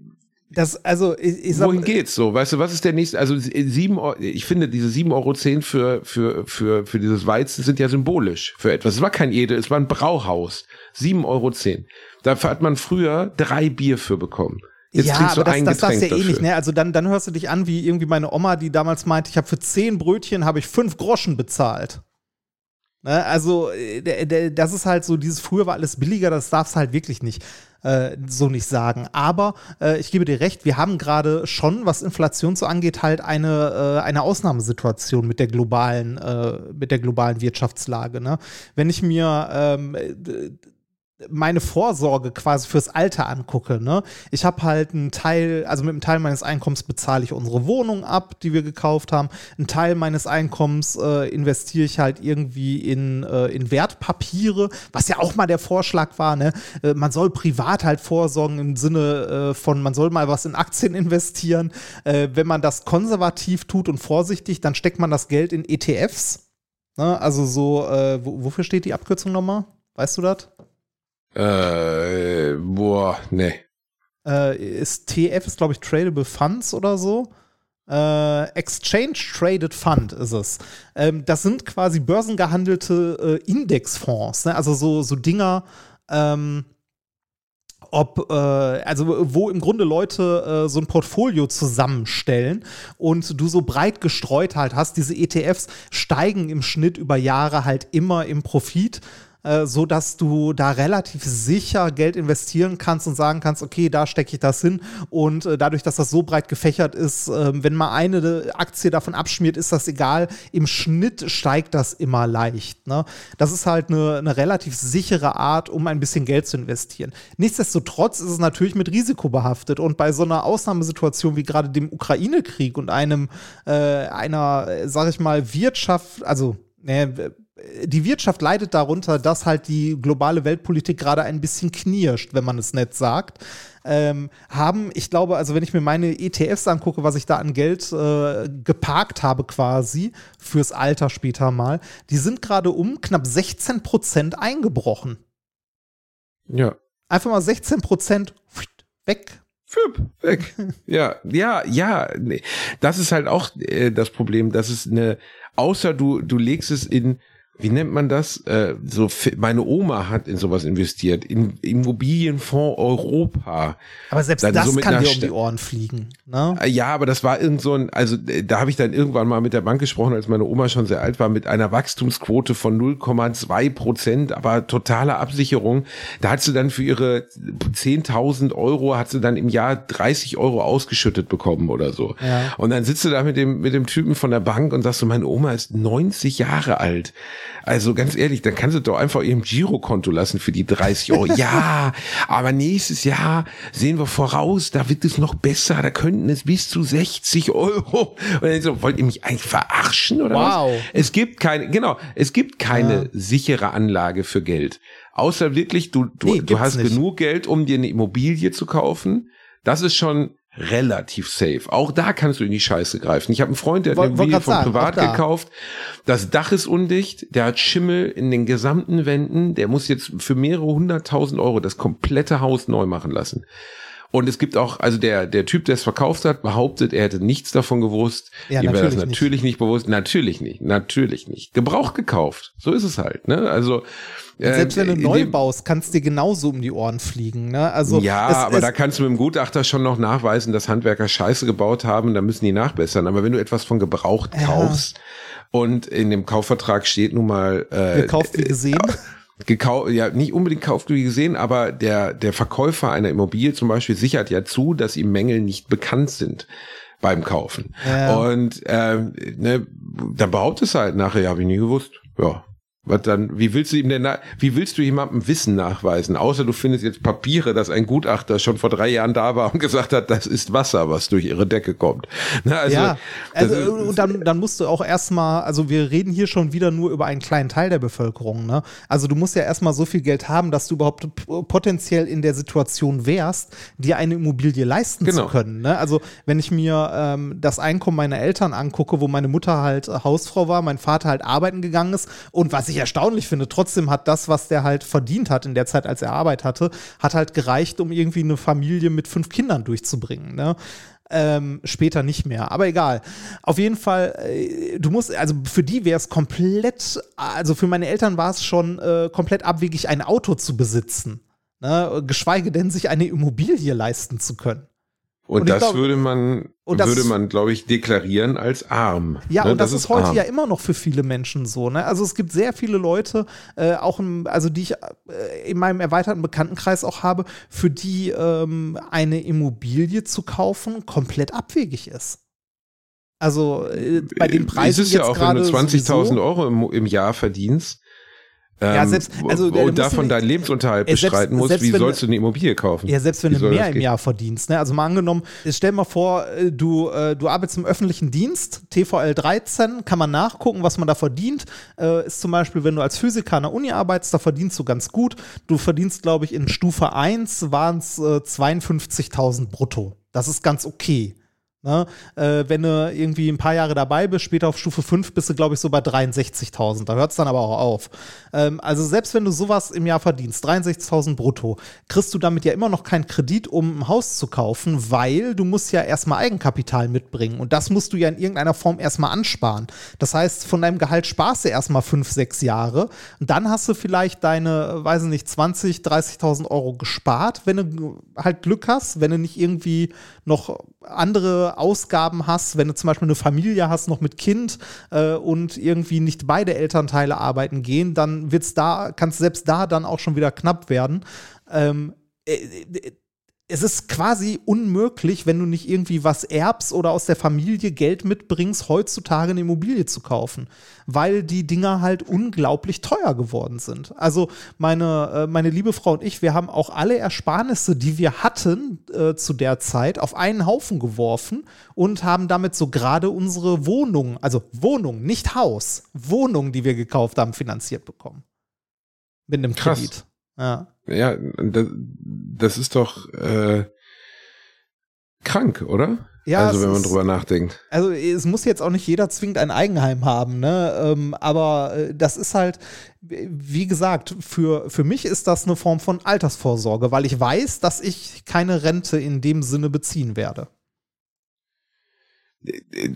das, also, ich, ich sag, Wohin geht's so? Weißt du, was ist der nächste? Also sieben, Euro- ich finde diese 7,10 Euro für, für, für, für dieses Weizen sind ja symbolisch für etwas. Es war kein Edel, es war ein Brauhaus. 7,10 Euro. Dafür hat man früher drei Bier für bekommen. Jetzt ja, trinkst du aber das, das darfst ja eh nicht, ne? Also dann, dann hörst du dich an wie irgendwie meine Oma, die damals meinte, ich habe für zehn Brötchen habe ich fünf Groschen bezahlt. Ne? Also äh, das ist halt so, dieses früher war alles billiger, das darfst du halt wirklich nicht äh, so nicht sagen. Aber äh, ich gebe dir recht, wir haben gerade schon, was Inflation so angeht, halt eine, äh, eine Ausnahmesituation mit der globalen, äh, mit der globalen Wirtschaftslage. Ne? Wenn ich mir ähm, äh, meine Vorsorge quasi fürs Alter angucke, ne? Ich habe halt einen Teil, also mit einem Teil meines Einkommens bezahle ich unsere Wohnung ab, die wir gekauft haben. Ein Teil meines Einkommens äh, investiere ich halt irgendwie in, äh, in Wertpapiere, was ja auch mal der Vorschlag war, ne? Äh, man soll privat halt vorsorgen im Sinne äh, von, man soll mal was in Aktien investieren. Äh, wenn man das konservativ tut und vorsichtig, dann steckt man das Geld in ETFs. Ne? Also so, äh, wo, wofür steht die Abkürzung nochmal? Weißt du das? Äh, boah, ne. äh, ist TF ist, glaube ich, Tradable Funds oder so. Äh, Exchange Traded Fund ist es. Ähm, das sind quasi börsengehandelte äh, Indexfonds, ne? also so, so Dinger, ähm, ob, äh, also wo im Grunde Leute äh, so ein Portfolio zusammenstellen und du so breit gestreut halt hast, diese ETFs steigen im Schnitt über Jahre halt immer im Profit. Äh, so dass du da relativ sicher Geld investieren kannst und sagen kannst, okay, da stecke ich das hin. Und äh, dadurch, dass das so breit gefächert ist, äh, wenn mal eine Aktie davon abschmiert, ist das egal. Im Schnitt steigt das immer leicht. Ne? Das ist halt eine, eine relativ sichere Art, um ein bisschen Geld zu investieren. Nichtsdestotrotz ist es natürlich mit Risiko behaftet. Und bei so einer Ausnahmesituation wie gerade dem Ukraine-Krieg und einem äh, einer, sag ich mal, Wirtschaft, also ne, die Wirtschaft leidet darunter, dass halt die globale Weltpolitik gerade ein bisschen knirscht, wenn man es nett sagt. Ähm, haben, ich glaube, also wenn ich mir meine ETFs angucke, was ich da an Geld äh, geparkt habe quasi fürs Alter später mal, die sind gerade um knapp 16 Prozent eingebrochen. Ja. Einfach mal 16 Prozent weg. Füpp, weg. Ja, ja, ja. Nee. Das ist halt auch äh, das Problem, dass es eine, außer du, du legst es in wie nennt man das? Äh, so meine Oma hat in sowas investiert, in Immobilienfonds Europa. Aber selbst dann das so kann dir um die Ohren fliegen. Ne? Äh, ja, aber das war irgend so ein, also äh, da habe ich dann irgendwann mal mit der Bank gesprochen, als meine Oma schon sehr alt war, mit einer Wachstumsquote von 0,2 Prozent, aber totale Absicherung. Da hat sie dann für ihre 10.000 Euro, hat sie dann im Jahr 30 Euro ausgeschüttet bekommen oder so. Ja. Und dann sitzt du da mit dem, mit dem Typen von der Bank und sagst so, meine Oma ist 90 Jahre alt. Also ganz ehrlich, dann kannst du doch einfach ihrem Girokonto lassen für die 30 Euro. ja, aber nächstes Jahr sehen wir voraus, da wird es noch besser, da könnten es bis zu 60 Euro. Und dann so, wollt ihr mich eigentlich verarschen oder wow. was? Es gibt keine, genau, es gibt keine ja. sichere Anlage für Geld. Außer wirklich, du, du, nee, du hast nicht. genug Geld, um dir eine Immobilie zu kaufen. Das ist schon relativ safe. Auch da kannst du in die Scheiße greifen. Ich habe einen Freund, der hat eine Immobilie von privat gekauft. Das Dach ist undicht, der hat Schimmel in den gesamten Wänden, der muss jetzt für mehrere hunderttausend Euro das komplette Haus neu machen lassen. Und es gibt auch, also der, der Typ, der es verkauft hat, behauptet, er hätte nichts davon gewusst. Ja, Ihm wäre das natürlich nicht. nicht bewusst. Natürlich nicht, natürlich nicht. Gebrauch gekauft. So ist es halt. Ne? Also und selbst wenn du neu baust, kannst dir genauso um die Ohren fliegen. Ne? Also ja, es, aber es, da kannst du mit dem Gutachter schon noch nachweisen, dass Handwerker Scheiße gebaut haben, da müssen die nachbessern. Aber wenn du etwas von gebraucht ja. kaufst und in dem Kaufvertrag steht nun mal äh, gekauft wie gesehen. Äh, gekauft, ja, nicht unbedingt kauft wie gesehen, aber der, der Verkäufer einer Immobilie zum Beispiel sichert ja zu, dass ihm Mängel nicht bekannt sind beim Kaufen. Ja. Und ähm, ne, dann behauptest du halt nachher, ja, hab ich nie gewusst. Ja, was dann, wie willst du ihm denn, wie willst du jemandem Wissen nachweisen? Außer du findest jetzt Papiere, dass ein Gutachter schon vor drei Jahren da war und gesagt hat, das ist Wasser, was durch ihre Decke kommt. Na, also, ja, also und dann, dann musst du auch erstmal, also wir reden hier schon wieder nur über einen kleinen Teil der Bevölkerung, ne? Also du musst ja erstmal so viel Geld haben, dass du überhaupt potenziell in der Situation wärst, dir eine Immobilie leisten genau. zu können. Ne? Also wenn ich mir ähm, das Einkommen meiner Eltern angucke, wo meine Mutter halt Hausfrau war, mein Vater halt arbeiten gegangen ist und was ich ich erstaunlich finde, trotzdem hat das, was der halt verdient hat in der Zeit, als er Arbeit hatte, hat halt gereicht, um irgendwie eine Familie mit fünf Kindern durchzubringen. Ne? Ähm, später nicht mehr. Aber egal. Auf jeden Fall, äh, du musst, also für die wäre es komplett, also für meine Eltern war es schon äh, komplett abwegig, ein Auto zu besitzen. Ne? Geschweige denn, sich eine Immobilie leisten zu können. Und, und das glaub, würde man, würde man, glaube ich, deklarieren als arm. Ja, ne? und das, das ist heute arm. ja immer noch für viele Menschen so. Ne? Also es gibt sehr viele Leute, äh, auch im, also die ich äh, in meinem erweiterten Bekanntenkreis auch habe, für die ähm, eine Immobilie zu kaufen komplett abwegig ist. Also äh, bei den Preisen ist es ja auch, wenn du 20.000 Euro im, im Jahr verdienst, ja, selbst, also, und davon deinen Lebensunterhalt selbst, bestreiten musst, wie sollst du eine Immobilie kaufen? Ja, selbst wenn du mehr im Jahr verdienst. Ne? Also mal angenommen, stell mal vor, äh, du, äh, du arbeitest im öffentlichen Dienst, TVL 13, kann man nachgucken, was man da verdient. Äh, ist zum Beispiel, wenn du als Physiker an der Uni arbeitest, da verdienst du ganz gut. Du verdienst, glaube ich, in Stufe 1 waren es äh, 52.000 brutto. Das ist ganz okay. Ne? Äh, wenn du irgendwie ein paar Jahre dabei bist, später auf Stufe 5 bist du, glaube ich, so bei 63.000. Da hört es dann aber auch auf. Ähm, also selbst wenn du sowas im Jahr verdienst, 63.000 brutto, kriegst du damit ja immer noch keinen Kredit, um ein Haus zu kaufen, weil du musst ja erstmal Eigenkapital mitbringen. Und das musst du ja in irgendeiner Form erstmal ansparen. Das heißt, von deinem Gehalt sparst du erstmal 5, 6 Jahre. Und dann hast du vielleicht deine, weiß ich nicht, 20, 30.000 Euro gespart, wenn du halt Glück hast, wenn du nicht irgendwie noch andere Ausgaben hast, wenn du zum Beispiel eine Familie hast, noch mit Kind äh, und irgendwie nicht beide Elternteile arbeiten gehen, dann wird's da, kann es selbst da dann auch schon wieder knapp werden. Ähm, äh, äh, es ist quasi unmöglich, wenn du nicht irgendwie was erbst oder aus der Familie Geld mitbringst, heutzutage eine Immobilie zu kaufen, weil die Dinger halt unglaublich teuer geworden sind. Also meine, äh, meine liebe Frau und ich, wir haben auch alle Ersparnisse, die wir hatten äh, zu der Zeit, auf einen Haufen geworfen und haben damit so gerade unsere Wohnung, also Wohnung, nicht Haus, Wohnung, die wir gekauft haben, finanziert bekommen. Mit einem Krass. Kredit. Ja. Ja, das, das ist doch äh, krank, oder? Ja, also wenn man ist- drüber nachdenkt. Also es muss jetzt auch nicht jeder zwingend ein Eigenheim haben, ne? Ähm, aber äh, das ist halt, wie gesagt, für, für mich ist das eine Form von Altersvorsorge, weil ich weiß, dass ich keine Rente in dem Sinne beziehen werde.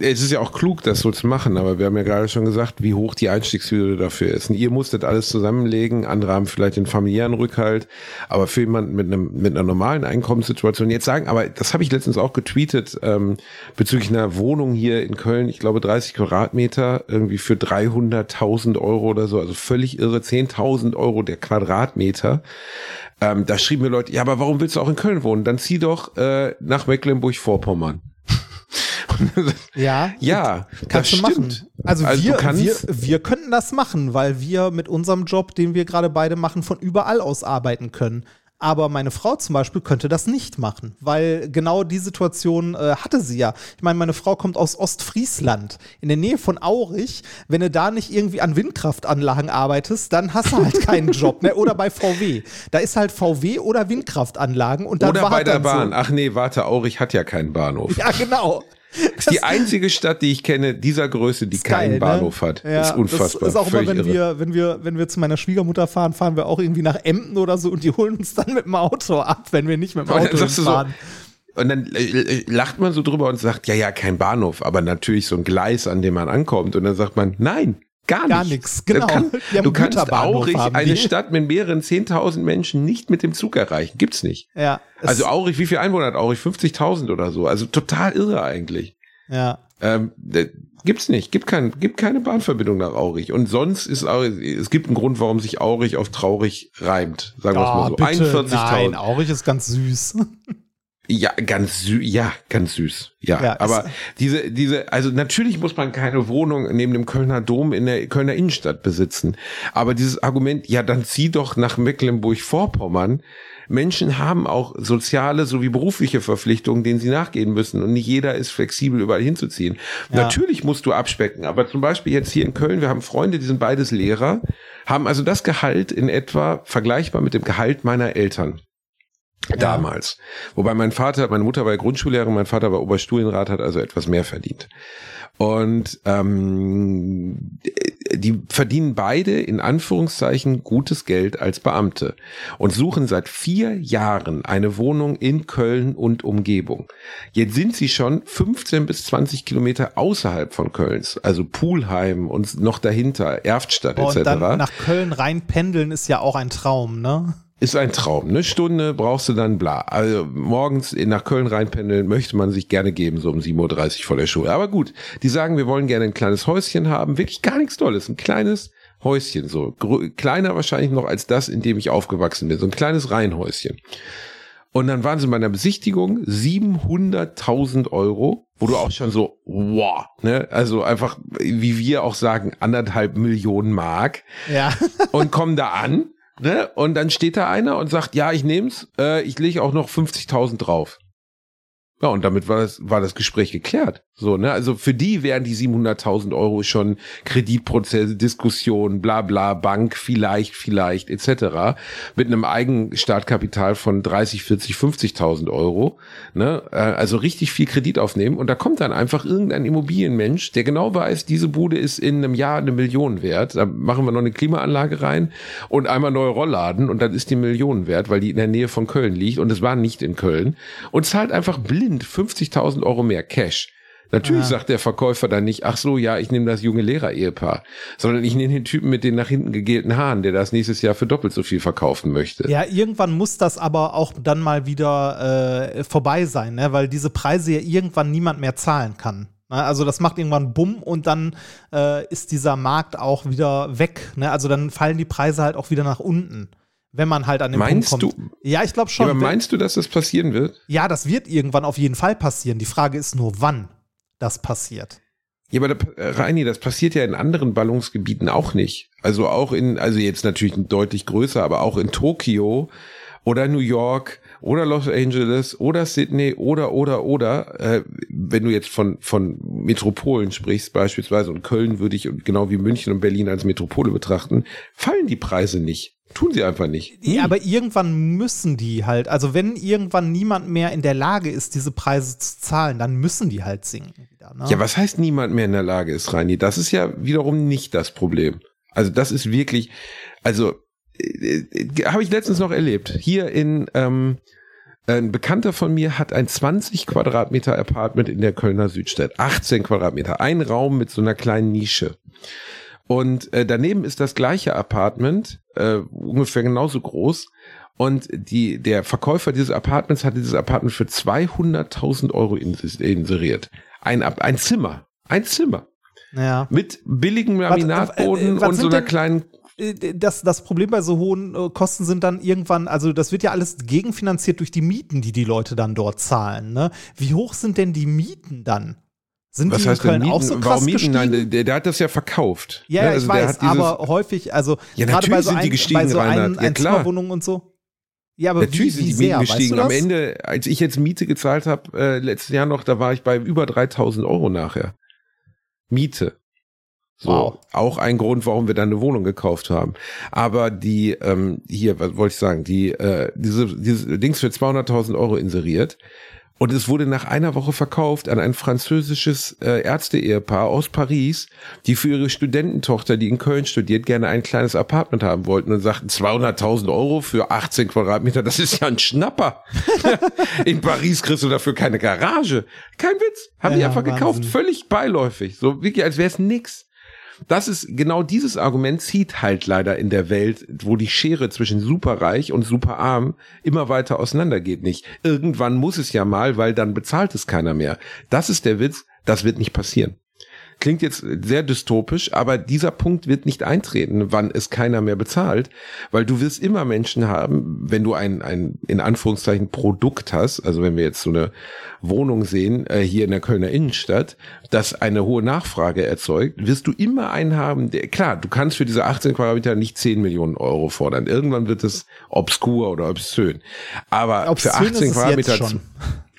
Es ist ja auch klug, das so zu machen, aber wir haben ja gerade schon gesagt, wie hoch die Einstiegshürde dafür ist. Und ihr musstet alles zusammenlegen, andere haben vielleicht den familiären Rückhalt, aber für jemanden mit einem mit einer normalen Einkommenssituation jetzt sagen, aber das habe ich letztens auch getweetet ähm, bezüglich einer Wohnung hier in Köln, ich glaube 30 Quadratmeter irgendwie für 300.000 Euro oder so, also völlig irre, 10.000 Euro der Quadratmeter. Ähm, da schrieben mir Leute, ja, aber warum willst du auch in Köln wohnen? Dann zieh doch äh, nach Mecklenburg-Vorpommern. Ja, Ja, kannst das du stimmt. machen. Also, Also wir, wir, wir könnten das machen, weil wir mit unserem Job, den wir gerade beide machen, von überall aus arbeiten können. Aber meine Frau zum Beispiel könnte das nicht machen, weil genau die Situation äh, hatte sie ja. Ich meine, meine Frau kommt aus Ostfriesland, in der Nähe von Aurich. Wenn du da nicht irgendwie an Windkraftanlagen arbeitest, dann hast du halt keinen Job. Ne? Oder bei VW. Da ist halt VW oder Windkraftanlagen und dann Oder war bei der dann Bahn. So. Ach nee, warte, Aurich hat ja keinen Bahnhof. Ja, genau. Ist die einzige Stadt, die ich kenne, dieser Größe, die geil, keinen ne? Bahnhof hat. Ja, ist unfassbar. Das ist auch immer, wenn irre. wir, wenn wir, wenn wir zu meiner Schwiegermutter fahren, fahren wir auch irgendwie nach Emden oder so und die holen uns dann mit dem Auto ab, wenn wir nicht mit dem Auto du so, fahren. und dann äh, äh, lacht man so drüber und sagt, ja, ja, kein Bahnhof, aber natürlich so ein Gleis, an dem man ankommt. Und dann sagt man, nein, gar. Gar nix, genau. Kann, du kannst Aurich, eine. Stadt mit mehreren 10.000 Menschen, nicht mit dem Zug erreichen. Gibt's nicht. Ja, Also Aurich, wie viel Einwohner hat Aurich? 50.000 oder so. Also total irre eigentlich. ja. Ähm, gibt's nicht. Gibt, kein, gibt keine Bahnverbindung nach Aurich. Und sonst ist Aurich, es gibt einen Grund, warum sich Aurich auf traurig reimt. Sagen wir es mal Ah, so. bitte, 41.000. nein, Aurich ist ganz süß. Ja, ganz süß. Ja, ganz süß. Ja, Ja, aber diese, diese, also natürlich muss man keine Wohnung neben dem Kölner Dom in der Kölner Innenstadt besitzen. Aber dieses Argument, ja, dann zieh doch nach Mecklenburg-Vorpommern. Menschen haben auch soziale sowie berufliche Verpflichtungen, denen sie nachgehen müssen. Und nicht jeder ist flexibel, überall hinzuziehen. Ja. Natürlich musst du abspecken. Aber zum Beispiel jetzt hier in Köln, wir haben Freunde, die sind beides Lehrer, haben also das Gehalt in etwa vergleichbar mit dem Gehalt meiner Eltern. Damals. Wobei mein Vater, meine Mutter war ja Grundschullehrerin, mein Vater war Oberstudienrat, hat also etwas mehr verdient. Und ähm, die verdienen beide in Anführungszeichen gutes Geld als Beamte und suchen seit vier Jahren eine Wohnung in Köln und Umgebung. Jetzt sind sie schon 15 bis 20 Kilometer außerhalb von Kölns, also Pulheim und noch dahinter, Erftstadt Und etc. dann nach Köln rein pendeln ist ja auch ein Traum, ne? Ist ein Traum. Eine Stunde brauchst du dann bla. Also morgens nach Köln reinpendeln möchte man sich gerne geben, so um 7.30 Uhr vor der Schule. Aber gut, die sagen, wir wollen gerne ein kleines Häuschen haben. Wirklich gar nichts Tolles. Ein kleines Häuschen. So kleiner wahrscheinlich noch als das, in dem ich aufgewachsen bin. So ein kleines Reihenhäuschen. Und dann waren sie bei einer Besichtigung 700.000 Euro, wo du auch schon so, wow, ne? Also einfach, wie wir auch sagen, anderthalb Millionen Mark Ja. und kommen da an, ne? Und dann steht da einer und sagt, ja, ich nehm's, äh, ich lege auch noch 50.000 drauf. Ja, und damit war das, war das Gespräch geklärt. So, ne? Also für die wären die 700.000 Euro schon Kreditprozesse, Diskussionen, bla bla, Bank, vielleicht, vielleicht, etc. Mit einem Eigenstartkapital von 30, 40, 50.000 Euro. Ne? Äh, Also richtig viel Kredit aufnehmen. Und da kommt dann einfach irgendein Immobilienmensch, der genau weiß, diese Bude ist in einem Jahr eine Million wert. Da machen wir noch eine Klimaanlage rein und einmal neue Rollladen und dann ist die Million wert, weil die in der Nähe von Köln liegt und es war nicht in Köln. Und zahlt einfach blind 50.000 Euro mehr Cash. Natürlich sagt der Verkäufer dann nicht, ach so, ja, ich nehme das junge Lehrer-Ehepaar, sondern ich nehme den Typen mit den nach hinten gegelten Haaren, der das nächstes Jahr für doppelt so viel verkaufen möchte. Ja, irgendwann muss das aber auch dann mal wieder äh, vorbei sein, ne? weil diese Preise ja irgendwann niemand mehr zahlen kann. Ne? Also das macht irgendwann Bumm und dann äh, ist dieser Markt auch wieder weg. Ne? Also dann fallen die Preise halt auch wieder nach unten wenn man halt an den meinst Punkt kommt. Du, ja, ich glaube schon. Ja, aber meinst du, dass das passieren wird? Ja, das wird irgendwann auf jeden Fall passieren. Die Frage ist nur, wann das passiert. Ja, aber da, äh, Reini, das passiert ja in anderen Ballungsgebieten auch nicht. Also auch in, also jetzt natürlich deutlich größer, aber auch in Tokio oder New York oder Los Angeles oder Sydney oder oder oder äh, wenn du jetzt von von Metropolen sprichst beispielsweise und Köln würde ich genau wie München und Berlin als Metropole betrachten, fallen die Preise nicht. Tun sie einfach nicht. Ja, aber irgendwann müssen die halt, also wenn irgendwann niemand mehr in der Lage ist, diese Preise zu zahlen, dann müssen die halt sinken wieder. Ne? Ja, was heißt niemand mehr in der Lage ist, Reini? Das ist ja wiederum nicht das Problem. Also das ist wirklich, also äh, äh, habe ich letztens noch erlebt. Hier in ähm, ein Bekannter von mir hat ein 20 Quadratmeter Apartment in der Kölner Südstadt. 18 Quadratmeter. Ein Raum mit so einer kleinen Nische. Und äh, daneben ist das gleiche Apartment, äh, ungefähr genauso groß. Und die, der Verkäufer dieses Apartments hat dieses Apartment für 200.000 Euro inseriert. Ein, ein Zimmer. Ein Zimmer. Ja. Mit billigem Laminatboden was, äh, was und so einer kleinen äh, das, das Problem bei so hohen äh, Kosten sind dann irgendwann, also das wird ja alles gegenfinanziert durch die Mieten, die die Leute dann dort zahlen. Ne? Wie hoch sind denn die Mieten dann? Sind Was die heißt in Köln Mieten? auch so krass Warum Mieten? gestiegen? Nein, der, der hat das ja verkauft. ja, Ne? Also ich weiß, aber häufig, also Ja, gerade bei so, sind die ein, gestiegen, bei so ein. Ja, ein und so. Ja, aber Natürlich wie, sind die sehr, Mieten gestiegen. weißt du Am? Ende, als ich jetzt Miete gezahlt habe, äh, letztes Jahr noch, da war ich bei über 3000 Euro nachher. Miete. So, Wow. auch ein Grund, warum wir dann eine Wohnung gekauft haben. Aber die, ähm, hier, was wollte ich sagen, die, äh, diese, diese Dings für 200.000 Euro inseriert. Und es wurde nach einer Woche verkauft an ein französisches äh, Ärzte-Ehepaar aus Paris, die für ihre Studententochter, die in Köln studiert, gerne ein kleines Apartment haben wollten und sagten 200.000 Euro für 18 Quadratmeter, das ist ja ein Schnapper. in Paris kriegst du dafür keine Garage. Kein Witz. Haben die Ja, einfach gekauft. Wahnsinn. Völlig beiläufig. So wirklich, als wäre es nix. Das ist genau dieses Argument zieht halt leider in der Welt, wo die Schere zwischen superreich und superarm immer weiter auseinandergeht nicht. Irgendwann muss es ja mal, weil dann bezahlt es keiner mehr. Das ist der Witz, das wird nicht passieren. Klingt jetzt sehr dystopisch, aber dieser Punkt wird nicht eintreten, wann es keiner mehr bezahlt, weil du wirst immer Menschen haben, wenn du ein, ein in Anführungszeichen Produkt hast, also wenn wir jetzt so eine Wohnung sehen, äh, hier in der Kölner Innenstadt, das eine hohe Nachfrage erzeugt, wirst du immer einen haben, der, klar, du kannst für diese 18 Quadratmeter nicht 10 Millionen Euro fordern. Irgendwann wird es obskur oder obszön. Aber Obszön für ist 18 es jetzt Quadratmeter schon.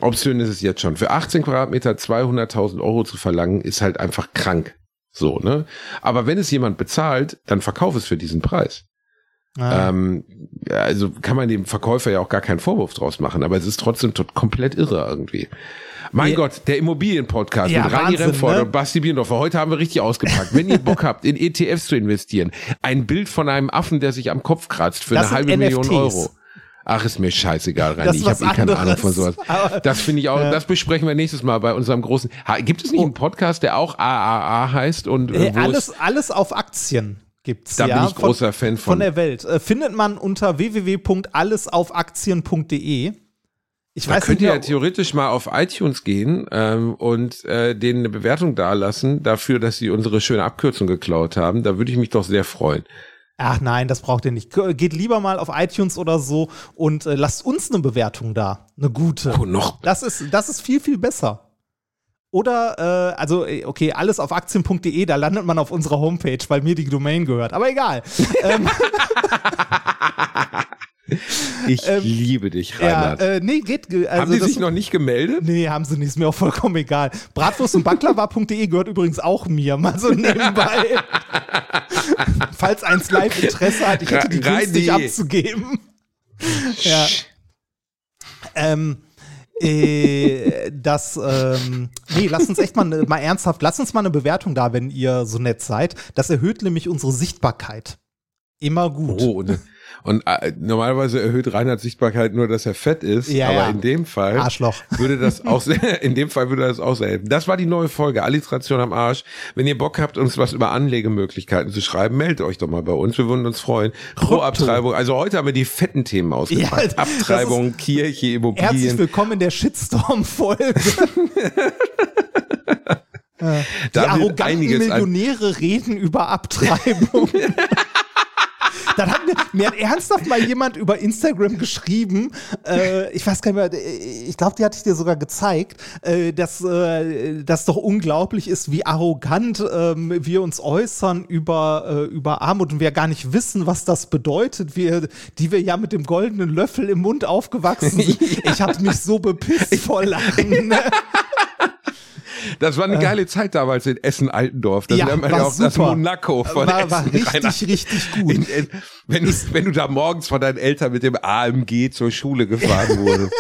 Obszön ist es jetzt schon. Für 18 Quadratmeter 200.000 Euro zu verlangen, ist halt einfach krank. So, ne? Aber wenn es jemand bezahlt, dann verkauf es für diesen Preis. Ja. Ähm, also kann man dem Verkäufer ja auch gar keinen Vorwurf draus machen, aber es ist trotzdem tot komplett irre irgendwie. Mein Ja. Gott, der Immobilienpodcast Ja, mit Rani Remford ne? und Basti Biendorfer. Heute haben wir richtig ausgepackt. Wenn ihr Bock habt, in ETFs zu investieren, ein Bild von einem Affen, der sich am Kopf kratzt für Das eine halbe sind Million NFTs. Euro. Ach, ist mir scheißegal, ist Ich habe eh keine Ahnung von sowas. Das finde ich auch, Ja. das besprechen wir nächstes Mal bei unserem großen. Gibt es nicht einen Podcast, der auch AAA heißt und Äh, äh, alles, alles auf Aktien gibt's. Da bin ja, ich großer Fan von. Von der Welt. Äh, findet man unter www.allesaufaktien.de. Ich Da weiß könnt ihr ja theoretisch mal auf iTunes gehen ähm, und äh, denen eine Bewertung dalassen dafür, dass sie unsere schöne Abkürzung geklaut haben. Da würde ich mich doch sehr freuen. Ach nein, das braucht ihr nicht. Ge- Geht lieber mal auf iTunes oder so und äh, lasst uns eine Bewertung da. Eine gute. Oh, noch. Das ist, das ist viel, viel besser. Oder, äh, also, äh, okay, alles auf aktien.de, da landet man auf unserer Homepage, weil mir die Domain gehört. Aber egal. ähm, Ich liebe dich, ja, Reinhard. äh, nee, geht. ge- Also haben die das- sich noch nicht gemeldet? Nee, haben sie nicht, ist mir auch vollkommen egal. Bratwurst und Baklava.de gehört übrigens auch mir, mal so nebenbei. Falls eins live Interesse hat, ich hätte die günstig abzugeben. ja. Ähm, äh, das, ähm, nee, lass uns echt mal, ne- mal ernsthaft, lass uns mal eine Bewertung da, wenn ihr so nett seid. Das erhöht nämlich unsere Sichtbarkeit. Immer gut. Oh, und, und äh, normalerweise erhöht Reinhard Sichtbarkeit nur, dass er fett ist, Ja, aber ja. in dem Fall Arschloch. würde das auch sehr, in dem Fall würde das auch sehr helfen. Das war die neue Folge Alliteration am Arsch. Wenn ihr Bock habt, uns was über Anlegemöglichkeiten zu schreiben, meldet euch doch mal bei uns. Wir würden uns freuen. Pro Abtreibung. Also heute haben wir die fetten Themen ausgepackt. Ja, Abtreibung, Kirche, Herzlich Immobilien. willkommen in der Shitstorm-Folge. Die Da wird arroganten Millionäre reden über Abtreibung. Dann hat mir, mir hat ernsthaft mal jemand über Instagram geschrieben, äh, ich weiß gar nicht mehr, ich glaube, die hatte ich dir sogar gezeigt, äh, dass äh, das doch unglaublich ist, wie arrogant ähm, wir uns äußern über, äh, über Armut und wir gar nicht wissen, was das bedeutet, wir, die wir ja mit dem goldenen Löffel im Mund aufgewachsen sind. Ich habe mich so bepisst vor Lachen. Das war eine geile Zeit damals in Essen-Altendorf. Das Ja, nennt man war ja auch das super. Monaco von War, war Essen. richtig, Reinhard. richtig gut. In, in, wenn, du, wenn du da morgens von deinen Eltern mit dem AMG zur Schule gefahren wurdest.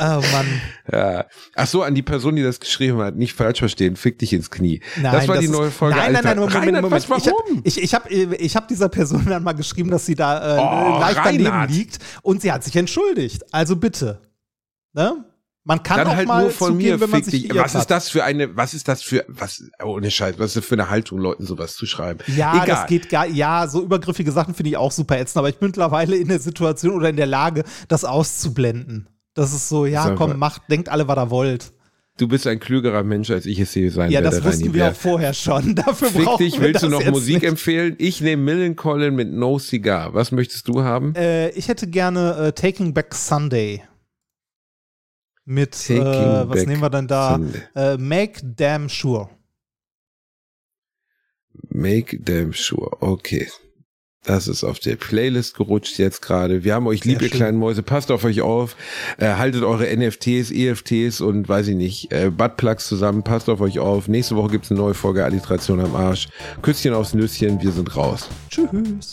Oh Mann. ja. Ach so, an die Person, die das geschrieben hat, nicht falsch verstehen, fick dich ins Knie. Nein, das war die ist- neue Folge. Nein, nein, nein, Moment, Reinhard, Moment. Was, Ich habe warum? ich, ich hab, äh, ich hab dieser Person dann mal geschrieben, dass sie da äh, Oh, leicht daneben Reinhard. liegt und sie hat sich entschuldigt. Also bitte. Ne? Man kann Dann auch halt mal nur von zugeben, mir, wenn man sich dich. Was ist das für eine, was ist das für, was, oh, ohne Scheiß, was ist das für eine Haltung, Leuten sowas zu schreiben? Ja, Egal. das geht gar, ja, so übergriffige Sachen finde ich auch super ätzend, aber ich bin mittlerweile in der Situation oder in der Lage, das auszublenden. Das ist so, ja, komm, macht, denkt alle, was ihr wollt. Du bist ein klügerer Mensch, als ich es hier sein Ja, werde. das wussten Reini wir Bär. auch vorher schon. Dafür Fick brauchen dich, willst du noch Musik nicht. empfehlen? Ich nehme Millencolin mit No Cigar. Was möchtest du haben? Äh, ich hätte gerne äh, Taking Back Sunday. Mit, äh, was nehmen wir denn da? Äh, Make Damn Sure. Make damn sure. Okay. Das ist auf der Playlist gerutscht jetzt gerade. Wir haben euch lieb, ihr kleinen Mäuse. Passt auf euch auf. Äh, haltet eure NFTs, EFTs und weiß ich nicht, äh, Buttplugs zusammen. Passt auf euch auf. Nächste Woche gibt's eine neue Folge Alliteration am Arsch. Küsschen aufs Nüsschen. Wir sind raus. Tschüss.